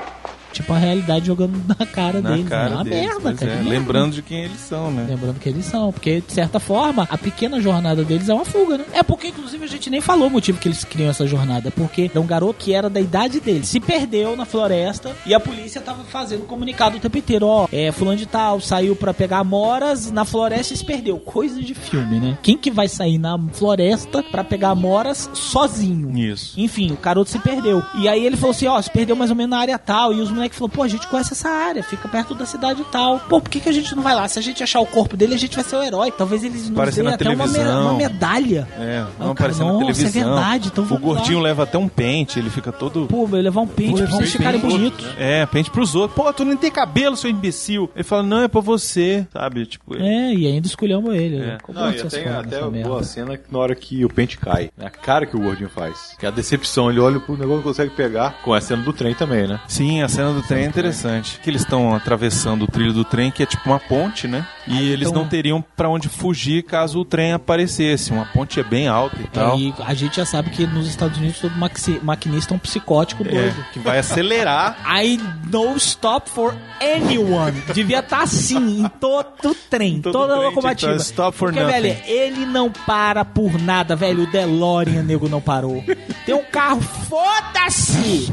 S4: Tipo a realidade jogando na cara
S5: Na
S4: deles.
S5: cara
S4: né? Uma
S5: deles,
S4: merda, cara.
S5: é.
S4: que merda.
S5: Lembrando de quem eles são, né?
S4: Lembrando que eles são, porque de certa forma a pequena jornada deles é uma fuga, né? É porque inclusive a gente nem falou o motivo que eles criam essa jornada, porque é um garoto que era da idade dele, se perdeu na floresta e a polícia tava fazendo comunicado o tempo inteiro, ó, é fulano de tal saiu pra pegar moras na floresta e se perdeu, coisa de filme, né? Quem que vai sair na floresta pra pegar moras sozinho?
S5: Isso.
S4: Enfim, o garoto se perdeu. E aí ele falou assim, ó, se perdeu mais ou menos na área tal. E os moleques falaram, pô, a gente conhece essa área, fica perto da cidade tal. Pô, por que, que a gente não vai lá? Se a gente achar o corpo dele, a gente vai ser o herói. Talvez eles deem
S5: na
S4: até uma, me-
S5: televisão.
S4: uma medalha.
S5: É, não
S4: o cara,
S5: aparecer na
S4: nossa,
S5: televisão.
S4: é verdade, então
S5: o gordinho
S4: lá.
S5: leva até um pente, ele fica todo.
S4: Pô, vai levar um pente, vamos
S5: um
S4: ficarem
S5: pente.
S4: bonitos.
S5: É, pente pros outros. Pô, tu não tem cabelo, seu imbecil. Ele fala, não, é pra você, sabe? Tipo,
S4: É, e ainda escolhemos ele.
S5: É.
S4: Como
S8: Não,
S4: é
S8: e
S4: que vocês
S8: até, boa
S4: merda?
S8: cena que na hora que o pente cai. É a cara que o gordinho faz. Que é a decepção. Ele olha pro negócio e não consegue pegar. Com a cena do trem também, né?
S5: Sim, a cena do trem é interessante. Que eles estão atravessando o trilho do trem, que é tipo uma ponte, né? E eles
S4: então-
S5: não teriam pra onde fugir caso o trem aparecesse. Uma ponte é bem alta e tal.
S4: É, e a gente já sabe que nos Estados Unidos todo maxi- maquinista é um psicótico
S5: É,
S4: doido.
S5: que vai acelerar.
S4: I no stop for anyone. Devia estar assim em todo trem,
S5: Todo
S4: toda
S5: trem
S4: locomotiva.
S5: tá stop for
S4: Porque,
S5: nothing.
S4: velho, ele não para por nada, velho. O DeLorean, nego, não parou. Tem um carro, foda-se!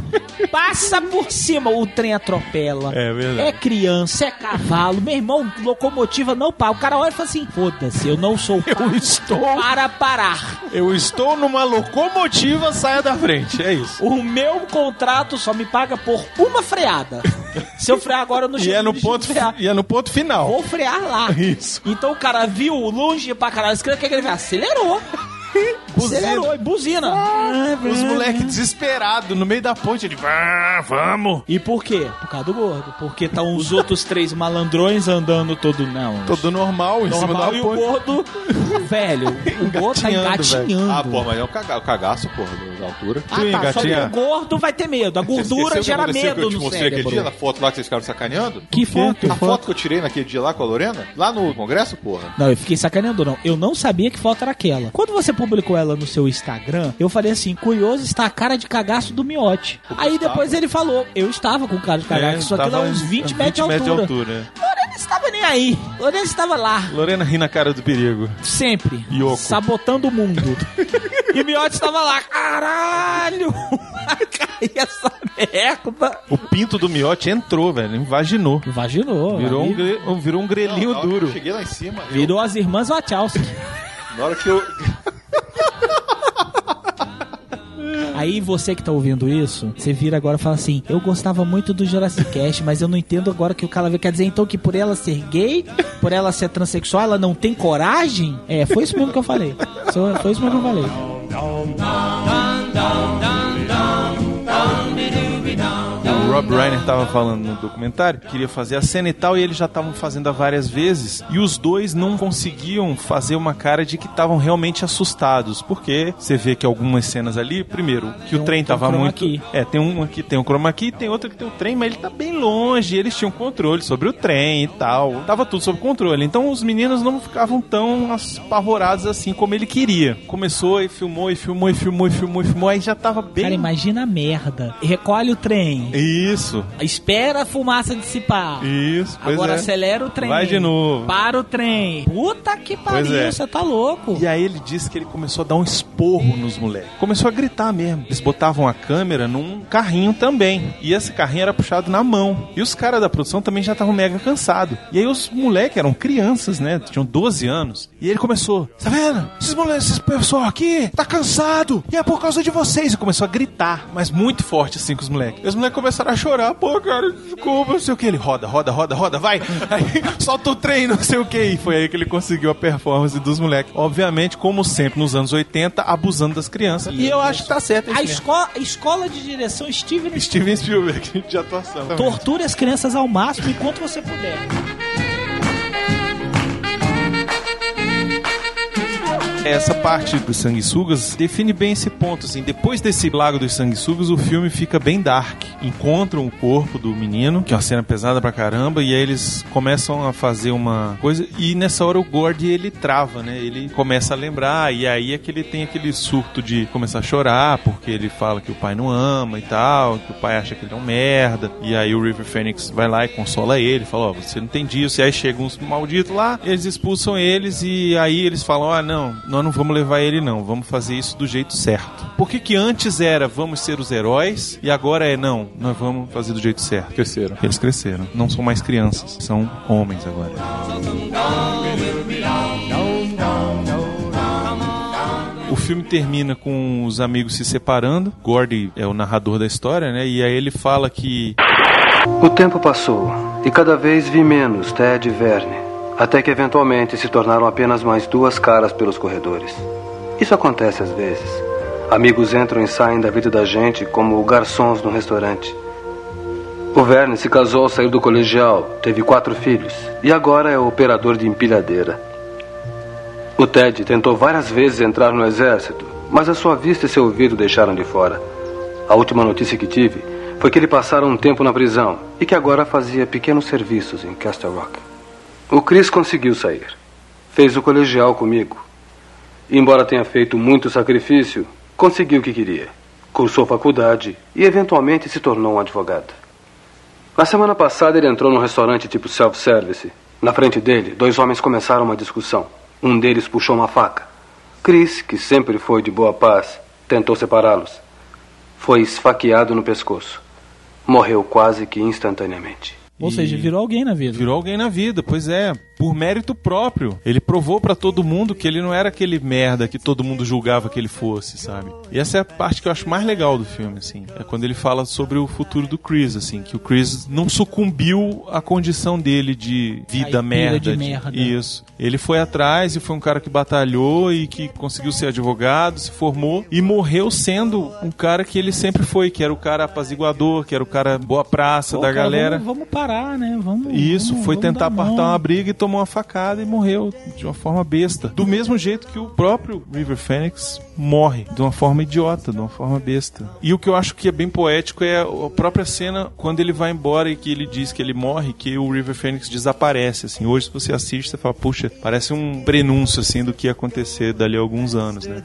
S4: Passa por cima, o trem atropela.
S5: É verdade.
S4: É criança, é cavalo. Meu irmão, locomotiva não para. O cara olha e fala assim: foda-se, eu não sou eu estou para parar.
S5: Eu estou numa locomotiva, saia da frente. É isso.
S4: O meu contrato só me paga por uma freada. Se eu frear agora, eu não
S5: E é no ponto,
S4: frear.
S5: e é no ponto final.
S4: Vou frear lá.
S5: Isso.
S4: Então o cara viu longe pra caralho. Escreve que ele fez? Acelerou. Acelerou e buzina.
S5: Os moleques desesperados no meio da ponte. Ele, "Ah, vamos.
S4: E por quê? Por causa do gordo. Porque estão os outros três malandrões andando todo. Não.
S5: Todo normal, em cima
S4: normal
S5: da
S4: e o
S5: ponte.
S4: gordo. velho, o gordo tá
S5: Engatinhando,
S4: engatinhando.
S8: Ah, pô, mas é um caga- o cagaço, porra, da altura.
S4: Ah, tá, só que o gordo vai ter medo. A gordura
S8: esqueceu o que
S4: gera
S8: aconteceu que
S4: medo
S8: eu te
S4: no
S8: mostrei aquele dia,
S4: cérebro.
S8: na foto lá que vocês ficaram sacaneando?
S4: Que foto?
S8: A foto que eu tirei naquele dia lá com a Lorena? Lá no congresso, porra?
S4: Não, eu fiquei sacaneando, não. Eu não sabia que foto era aquela. Quando você publicou ela no seu Instagram, eu falei assim: curioso está a cara de cagaço do miote. Aí depois ele falou: eu estava com cara de cagaço,
S5: É,
S4: só que lá uns
S5: em-
S4: 20 metros de altura.
S5: altura.
S4: Lorena estava nem aí. Lorena estava lá.
S5: Lorena ri na cara do perigo.
S4: Sempre.
S5: Yoko.
S4: Sabotando o mundo. e o miote estava lá. Caralho! Vai cair essa merda.
S5: O pinto do miote entrou, velho. Invaginou.
S4: Imaginou.
S5: Virou um, gre- virou um grelhinho
S8: que
S5: duro.
S8: Eu cheguei lá em cima. eu-
S4: Virou as irmãs Wachowski.
S8: na hora que eu.
S4: Aí você que tá ouvindo isso, você vira agora e fala assim: Eu gostava muito do Jurassic Cast, mas eu não entendo agora que o cara quer dizer então que por ela ser gay, por ela ser transexual, ela não tem coragem? É, foi isso mesmo que eu falei. Foi isso mesmo que eu falei.
S5: O Rob Reiner tava falando no documentário, queria fazer a cena e tal, e eles já estavam fazendo várias vezes, e os dois não conseguiam fazer uma cara de que estavam realmente assustados, porque você vê que algumas cenas ali, primeiro, que o trem
S4: tem um
S5: tava
S4: chroma
S5: muito...
S4: key.
S5: É, tem um aqui, tem um chroma key, tem outro que tem o trem, mas ele tá bem longe, e eles tinham controle sobre o trem e tal, tava tudo sob controle, então os meninos não ficavam tão apavorados assim como ele queria. Começou e filmou, e filmou, e filmou, e filmou, e filmou, aí já tava bem...
S4: Cara, imagina a merda. Recolhe o trem.
S5: Isso.
S4: Espera a fumaça dissipar.
S5: Isso, pois
S4: Agora
S5: é.
S4: acelera o trem.
S5: Vai de novo.
S4: Para o trem. Puta que
S5: Pois
S4: pariu,
S5: é.
S4: você tá louco.
S5: E aí ele disse que ele começou a dar um esporro nos moleques. Começou a gritar mesmo. Eles botavam a câmera num carrinho também. E esse carrinho era puxado na mão. E os caras da produção também já estavam mega cansados. E aí os moleques eram crianças, né? Tinham 12 anos. E ele começou, tá vendo? Esses moleques, esse pessoal aqui tá cansado. E é por causa de vocês. E começou a gritar, mas muito forte assim com os moleques. E os moleques começaram a chorar. Pô, cara, desculpa, não sei o que. Ele roda, roda, roda, roda, vai. Aí solta o trem, não sei o que. E foi aí que ele conseguiu a performance dos moleques. Obviamente, como sempre nos anos 80, abusando das crianças. E eu acho que tá certo.
S4: A escola, escola de direção Steven
S5: Steven Spielberg de atuação.
S4: Torture as crianças ao máximo enquanto você puder.
S5: Essa parte dos sanguessugas define bem esse ponto. Assim, depois desse lago dos sanguessugas, o filme fica bem dark. Encontram o corpo do menino, que é uma cena pesada pra caramba, e aí eles começam a fazer uma coisa. E nessa hora o Gord ele trava, né? Ele começa a lembrar, e aí é que ele tem aquele surto de começar a chorar, porque ele fala que o pai não ama e tal, que o pai acha que ele é um merda. E aí o River Phoenix vai lá e consola ele, fala: Ó, você não tem disso. E aí chegam uns malditos lá, eles expulsam eles, e aí eles falam: Ah, não, nós não vamos levar ele, não, vamos fazer isso do jeito certo. Por que, que antes era vamos ser os heróis e agora é não, nós vamos fazer do jeito certo?
S8: Cresceram.
S5: Eles cresceram. Não são mais crianças, são homens agora. O filme termina com os amigos se separando. Gordy é o narrador da história, né? E aí ele fala que
S2: O tempo passou e cada vez vi menos Ted e Verne, até que eventualmente se tornaram apenas mais duas caras pelos corredores. Isso acontece às vezes. Amigos entram e saem da vida da gente como garçons no restaurante. O Verne se casou ao sair do colegial, teve quatro filhos e agora é operador de empilhadeira. O Ted tentou várias vezes entrar no exército, mas a sua vista e seu ouvido deixaram de fora. A última notícia que tive foi que ele passara um tempo na prisão e que agora fazia pequenos serviços em Castle Rock. O Chris conseguiu sair. Fez o colegial comigo. Embora tenha feito muito sacrifício, conseguiu o que queria. Cursou faculdade e eventualmente se tornou um advogado. Na semana passada ele entrou num restaurante tipo self-service. Na frente dele, dois homens começaram uma discussão. Um deles puxou uma faca. Chris, que sempre foi de boa paz, tentou separá-los. Foi esfaqueado no pescoço. Morreu quase que instantaneamente.
S4: Ou seja, virou alguém na vida.
S5: Virou alguém na vida, pois é, por mérito próprio. Ele provou pra todo mundo que ele não era aquele merda que todo mundo julgava que ele fosse, sabe? E essa é a parte que eu acho mais legal do filme, assim. É quando ele fala sobre o futuro do Chris, assim, que o Chris não sucumbiu à condição dele de vida merda.
S4: de merda.
S5: Isso. Ele foi atrás e foi um cara que batalhou e que conseguiu ser advogado, se formou e morreu sendo um cara que ele sempre foi, que era o cara apaziguador, que era o cara boa praça
S4: Pô,
S5: da
S4: cara,
S5: galera.
S4: Vamos, vamos parar, né? Vamos.
S5: Isso,
S4: vamos-
S5: foi
S4: vamos
S5: tentar apartar
S4: mão.
S5: uma briga e tomou uma facada e morreu de uma forma besta. Do mesmo jeito que o próprio River Phoenix morre, de uma forma idiota, de uma forma besta. E o que eu acho que é bem poético é a própria cena quando ele vai embora e que ele diz que ele morre, que o River Phoenix desaparece, assim. Hoje, se você assiste, você fala, puxa, parece um prenúncio, assim, do que ia acontecer dali a alguns anos, né?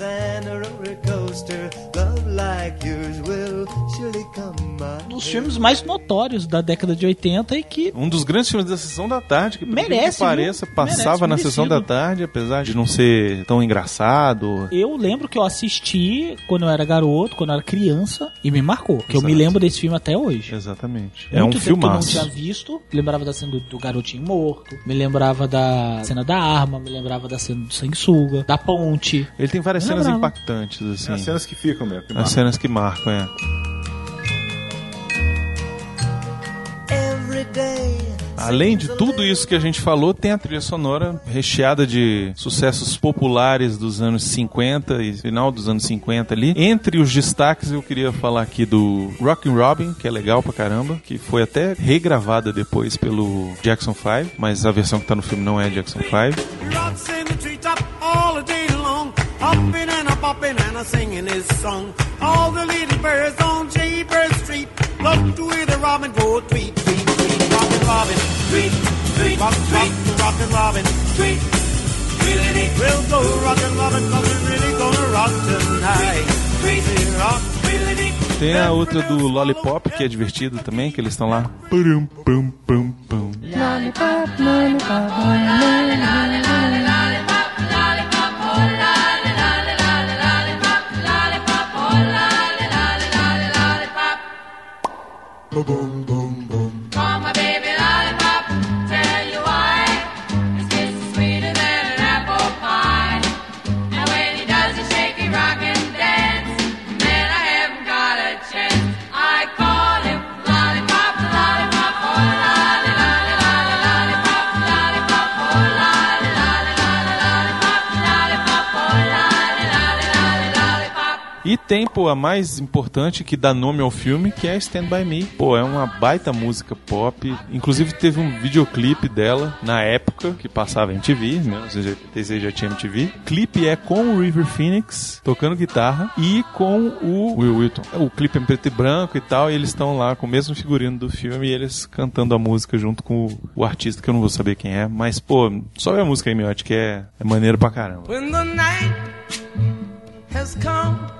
S4: Um dos filmes mais notórios da década de 80 e que
S5: Um dos grandes filmes da Sessão da Tarde. Que
S4: merece
S5: pareça, passava na sessão da tarde, apesar de não ser tão engraçado.
S4: Eu lembro que eu assisti quando eu era garoto, quando eu era criança, e me marcou. Que eu me lembro desse filme até hoje.
S5: Exatamente. É um
S4: Muito tempo que eu não tinha visto. Lembrava da cena do, do garotinho morto. Me lembrava da cena da arma. Me lembrava da cena do sanguessuga. Da ponte.
S5: Ele tem várias
S4: Eu
S5: cenas
S4: lembrava.
S5: impactantes, assim.
S8: As cenas que ficam mesmo. que
S5: As
S8: marcam.
S5: cenas que marcam, é.
S9: Every day.
S5: Além de tudo isso que a gente falou, tem a trilha sonora recheada de sucessos populares dos anos 50 e final dos anos 50 ali. Entre os destaques, eu queria falar aqui do Rockin' Robin, que é legal pra caramba, que foi até regravada depois pelo Jackson 5, mas a versão que tá no filme não é Jackson 5.
S9: Rocks in the treetop all the day long, hopping and a and a his song. All the little birds on Street love to hear the robin go tweet, tweet, tweet. Rockin' Robin, tweet, tweet, rock, tweet, rockin' Robin, tweet, tweet, We'll go rockin' Robin, cause we're really gonna rock tonight. Tweet, tweet, rock,
S5: Tem a outra do Lollipop, que é divertido também, que eles estão lá. Pum, pum, pum, pum.
S9: boom, boom, boom.
S5: Tem, pô, a mais importante que dá nome ao filme, que é Stand By Me. Pô, é uma baita música pop. Inclusive teve um videoclipe dela na época que passava MTV, né? 1986 já tinha MTV. O clipe é com o River Phoenix tocando guitarra e com o Will Wilton. O clipe é em preto e branco e tal, e eles estão lá com o mesmo figurino do filme e eles cantando a música junto com o, artista, que eu não vou saber quem é. Mas, pô, só a música aí, meu, acho que é, é maneiro pra caramba.
S9: When the night has come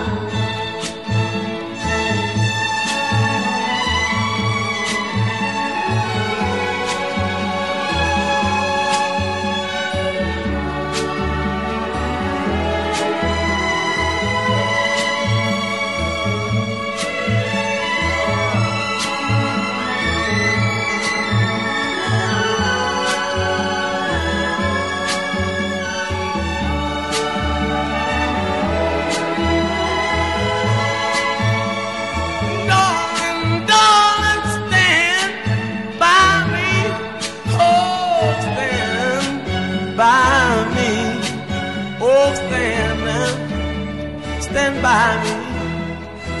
S9: By me.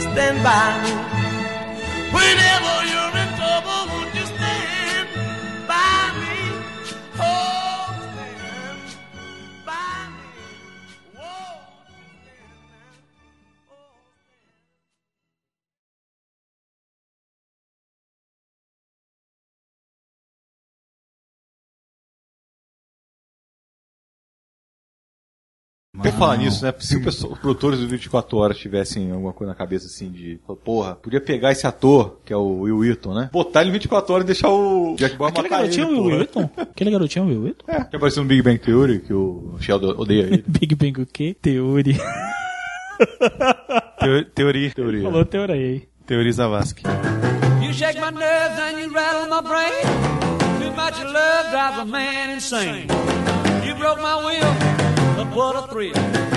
S9: Stand by me.
S8: Por falar nisso, né? Se o pessoal- os produtores do 24 Horas tivessem alguma coisa na cabeça assim de, porra, podia pegar esse ator, que é o Will Wheaton, né? Botar ele em 24 horas e deixar o Jack Bauer
S4: Aquele
S8: matar
S4: garotinho é
S8: ele,
S4: o Will. Wheaton? Aquele garotinho é o Will Wheaton?
S8: É, que apareceu no Big Bang Theory, que o Sheldon odeia ele.
S4: Big Bang o quê? Teoria.
S5: Teo- teoria.
S8: Teoria.
S4: Falou teoria aí.
S5: Teoria Zavascki.
S11: You shake my nerves and you rattle my brain. Too much love drives a man insane. You broke my will, what a thrill.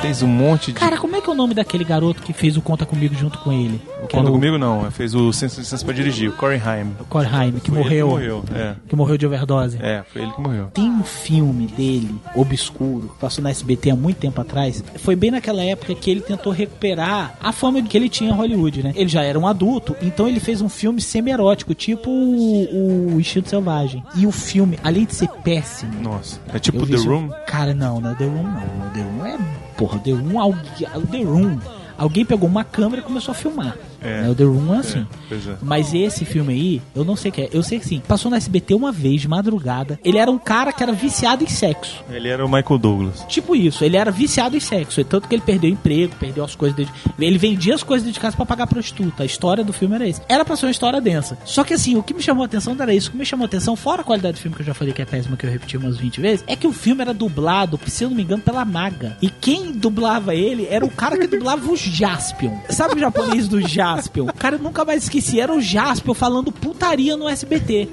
S5: Fez um monte de.
S4: Cara, como é que é o nome daquele garoto que fez o Conta Comigo junto com ele? Era
S5: Conta
S4: o-
S5: comigo não, fez o Senso de Licença pra dirigir, o Corey Haim.
S4: O Corey Haim, que
S5: Foi
S4: morreu.
S5: que morreu, é.
S4: Que morreu de overdose.
S5: É, foi ele que morreu.
S4: Tem um filme dele, obscuro, que passou na SBT há muito tempo atrás. Foi bem naquela época que ele tentou recuperar a fama que ele tinha em Hollywood, né? Ele já era um adulto, então ele fez um filme semi-erótico, tipo o, o Instinto Selvagem. E o filme, além de ser péssimo.
S5: Nossa. É tipo The Room?
S4: Cara, não, não é The Room, não. The Room é. Porra, The Room, alguém, The Room. Alguém pegou uma câmera e começou a filmar.
S5: É.
S4: Né? O The Room é assim.
S5: É, é.
S4: Mas esse filme aí, eu não sei o que é. Eu sei que sim. Passou na SBT uma vez, de madrugada. Ele era um cara que era viciado em sexo.
S5: Ele era o Michael Douglas.
S4: Tipo isso, ele era viciado em sexo. Tanto que ele perdeu o emprego, perdeu as coisas dele. Ele vendia as coisas de casa pra pagar prostituta. A história do filme era esse. Era pra ser uma história densa. Só que assim, o que me chamou a atenção não era isso. O que me chamou a atenção, fora a qualidade do filme que eu já falei que é péssima, que eu repeti umas 20 vezes, é que o filme era dublado, se eu não me engano, pela Maga. E quem dublava ele era o cara que dublava o Jaspion. Sabe o japonês do Jaspion? O cara eu nunca mais esqueci. Era o Jaspion falando putaria no SBT.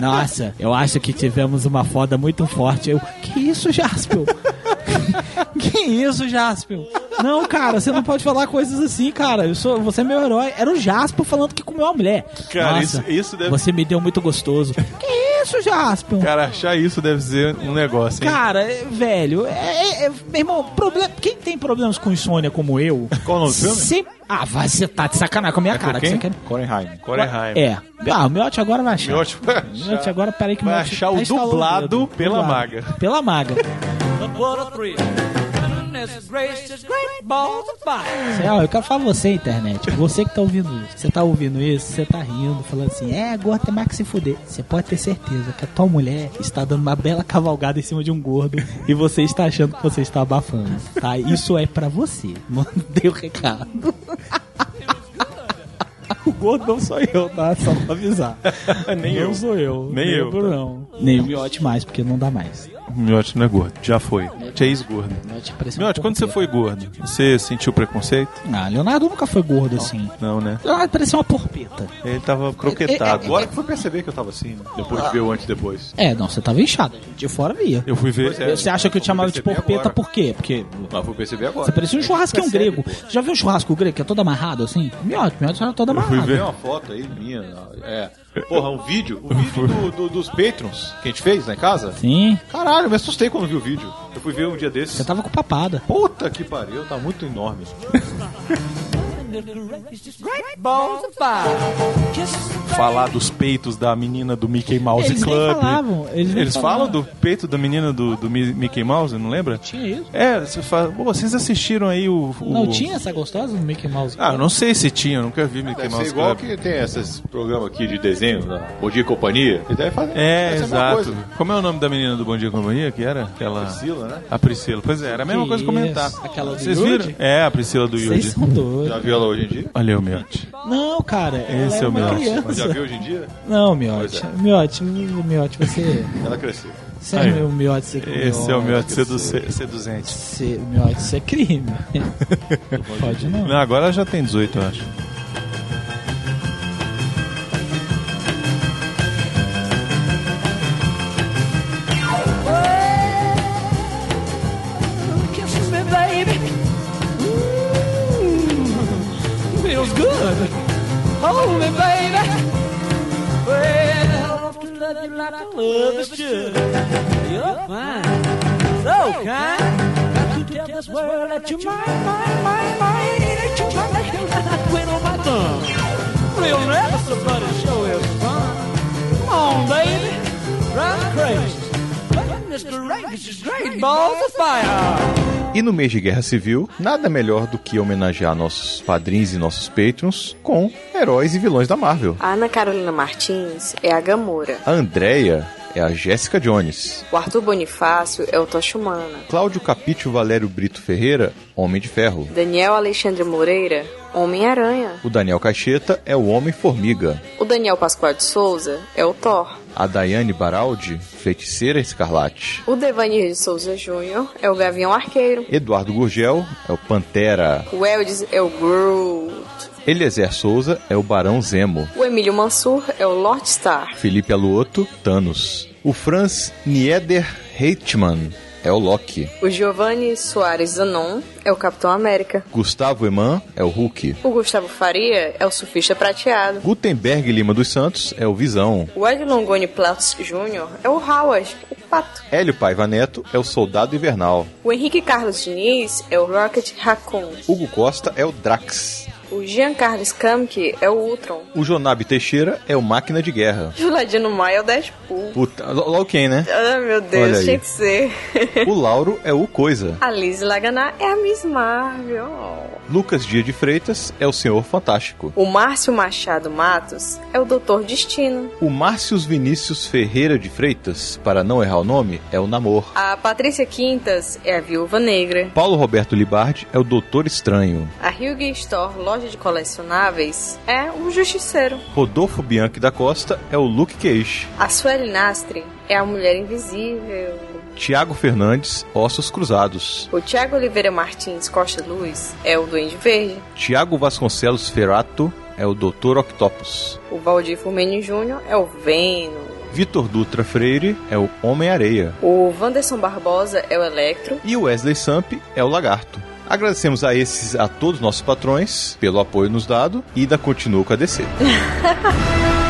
S4: Nossa, eu acho que tivemos uma foda muito forte. Eu, que isso, Jaspion? Que isso, Jaspion? Não, cara, você não pode falar coisas assim, cara. Eu sou, você é meu herói. Era o Jaspion falando que comeu uma mulher.
S5: Cara,
S4: Nossa,
S5: isso- isso deve-
S4: Você me deu muito gostoso. que isso, Jaspion?
S5: Cara, achar isso deve ser um negócio, hein?
S4: Cara, é, velho, é, é- é- meu irmão, problema, quem tem problemas com insônia como eu?
S8: Qual o nome do filme?
S4: sempre- Ah, vai, você tá de sacanagem com a minha
S8: É
S4: cara. que
S8: quem?
S4: você quer...
S8: Corey Haim.
S4: É. Ah, o Miotti agora vai achar.
S5: Miotti vai
S4: Miotti agora, peraí que o
S5: Vai
S4: Miotti
S5: achar o
S4: tá instalando
S5: dublado pela
S4: Dublado.
S5: Maga.
S4: Pela maga.
S11: But what a thrill. Goodness gracious, great balls of fire.
S4: Cê, ó, eu quero falar você, internet. Você que tá ouvindo isso. Você tá ouvindo isso, você tá rindo, falando assim, é, gordo tem mais que se fuder. Você pode ter certeza que a tua mulher está dando uma bela cavalgada em cima de um gordo e você está achando que você está abafando. Tá? Isso é pra você. Mandei o recado. O gordo não sou eu, tá? Só pra avisar.
S5: Nem
S4: não
S5: eu.
S4: sou eu.
S5: Nem eu,
S4: Lembro,
S5: tá?
S4: não. Nem o miote mais, porque não dá mais.
S5: Miotti não é gordo. Já foi. Miotti é ex-gordo.
S4: Miotti um
S5: Miotti, quando você foi gordo, você sentiu preconceito?
S4: Ah, Leonardo nunca foi gordo assim.
S5: Não, né?
S4: Leonardo parecia uma porpeta.
S5: Ele tava croquetado.
S8: Agora que foi perceber que eu tava assim, né? depois de ver o antes e depois.
S4: É, não, você tava inchado. De fora via.
S5: Eu fui ver.
S8: É.
S4: Você acha que eu te chamava de porpeta
S8: agora.
S4: por quê? Porque
S8: Mas fui perceber agora.
S4: você parecia um churrasquinho
S8: Percebe,
S4: grego.
S8: pô.
S4: Você já viu um churrasco grego que é todo amarrado assim? Miote, miote era todo
S8: Eu fui
S4: amarrado.
S8: ver uma foto aí minha. É. Porra, um vídeo. O vídeo do- do- dos Patrons que a gente fez lá em casa.
S4: Sim.
S8: Caralho, eu me assustei quando vi o vídeo. Eu fui ver um dia desses.
S4: Você tava com papada.
S8: Puta que pariu, tá muito enorme.
S5: Falar dos peitos da menina do Mickey Mouse
S4: Eles nem
S5: Club.
S4: falavam, eles nem
S5: falam
S4: falavam.
S5: do peito da menina do, do Mi- Mickey Mouse, não lembra?
S4: Tinha isso?
S5: É, você fala, pô, vocês assistiram aí o. o-
S4: Não tinha essa gostosa no Mickey Mouse?
S5: Ah, eu não sei se tinha, eu nunca vi Mickey
S8: Deve ser
S5: Mouse
S8: igual
S5: Club.
S8: que tem esses programas aqui de desenho, da Bom Dia e Companhia. E deve fazer.
S5: É,
S8: a
S5: exato.
S8: coisa.
S5: Como é o nome da menina do Bom Dia e Companhia? Que era? Aquela...
S8: Priscila, né?
S5: A Priscila. Pois é, era a mesma
S4: Que
S5: coisa comentar.
S4: isso? Aquela do
S5: Vocês viram? É, a Priscila do
S4: Vocês
S5: Yudi.
S4: são doidos.
S8: Já viu ela hoje em dia?
S5: Olha o Miotti.
S4: Não, cara.
S5: Esse
S4: era
S5: é o.
S8: Mas já viu hoje em dia?
S4: Não, Miote.
S8: é.
S4: Miote, Miote, você.
S8: Ela cresceu.
S4: Você é
S5: Aí.
S4: meu Miote, você
S5: Esse é o Miotti sedu seduzente.
S4: Você, Miote, isso é crime. Pode não.
S5: Não, agora ela já tem 18, eu acho.
S11: Fine, so kind. Got to tell this world that you're mine, mine, mine, mine. That you're mine, that you're not quit on my thumb. Real never somebody show is fun. Come on, baby, drive me crazy. Mr. Rankish is great balls of fire.
S8: E no mês de Guerra Civil, nada melhor do que homenagear nossos padrinhos e nossos patrons com heróis e vilões da Marvel.
S20: A Ana Carolina Martins é a Gamora.
S8: A Andrea é a Jéssica Jones.
S20: O Arthur Bonifácio é o Tocha Humana.
S8: Cláudio Capítio Valério Brito Ferreira, Homem de Ferro.
S20: Daniel Alexandre Moreira, Homem-Aranha.
S8: O Daniel Caixeta é o Homem-Formiga.
S20: O Daniel Pascoal de Souza é o Thor.
S8: A Daiane Baraldi, Feiticeira Escarlate.
S20: O Devanir de Souza Júnior é o Gavião Arqueiro.
S8: Eduardo Gurgel é o Pantera.
S20: O Eldes é o Groot.
S8: Eliezer Souza é o Barão Zemo.
S20: O Emílio Mansur é o Lord Star.
S8: Felipe Aluoto, Thanos. O Franz Nieder Heitmann é o Loki.
S20: O Giovanni Soares Zanon é o Capitão América.
S8: Gustavo Eman é o Hulk.
S20: O Gustavo Faria é o Surfista Prateado.
S8: Gutenberg Lima dos Santos é o Visão.
S20: O Ed Longoni Platts Jr. é o Howard, o Pato.
S8: Hélio Paiva Neto é o Soldado Invernal.
S20: O Henrique Carlos Diniz é o Rocket Raccoon.
S8: Hugo Costa é o Drax.
S20: O Giancarlo Scampi é o Ultron.
S8: O Jonabe Teixeira é o Máquina de Guerra.
S20: O Ladino Maia é o Deadpool.
S8: Puta, logo quem, né?
S20: Ah, meu
S8: Olha
S20: Deus,
S8: aí.
S20: tinha que ser.
S8: O Lauro é o Coisa.
S20: A Liz Laganá é a Miss Marvel.
S8: Lucas Dia de Freitas é o Senhor Fantástico.
S20: O Márcio Machado Matos é o Doutor Destino.
S8: O Márcios Vinícius Ferreira de Freitas, para não errar o nome, é o Namor.
S20: A Patrícia Quintas é a Viúva Negra.
S8: Paulo Roberto Libardi é o Doutor Estranho.
S20: A Hyuga Store, loja de colecionáveis, é o Justiceiro.
S8: Rodolfo Bianchi da Costa é o Luke Cage.
S20: A Sueli Nastre é a Mulher Invisível.
S8: Tiago Fernandes, Ossos Cruzados.
S20: O Tiago Oliveira Martins Costa Luz é o Duende Verde.
S8: Tiago Vasconcelos Ferrato é o Doutor Octopus.
S20: O Valdir Fumene Júnior é o Venom.
S8: Vitor Dutra Freire é o Homem-Areia.
S20: O Wanderson Barbosa é o Electro.
S8: E o Wesley Samp é o Lagarto. Agradecemos a esses, a todos os nossos patrões, pelo apoio nos dado e ainda continua com a DC.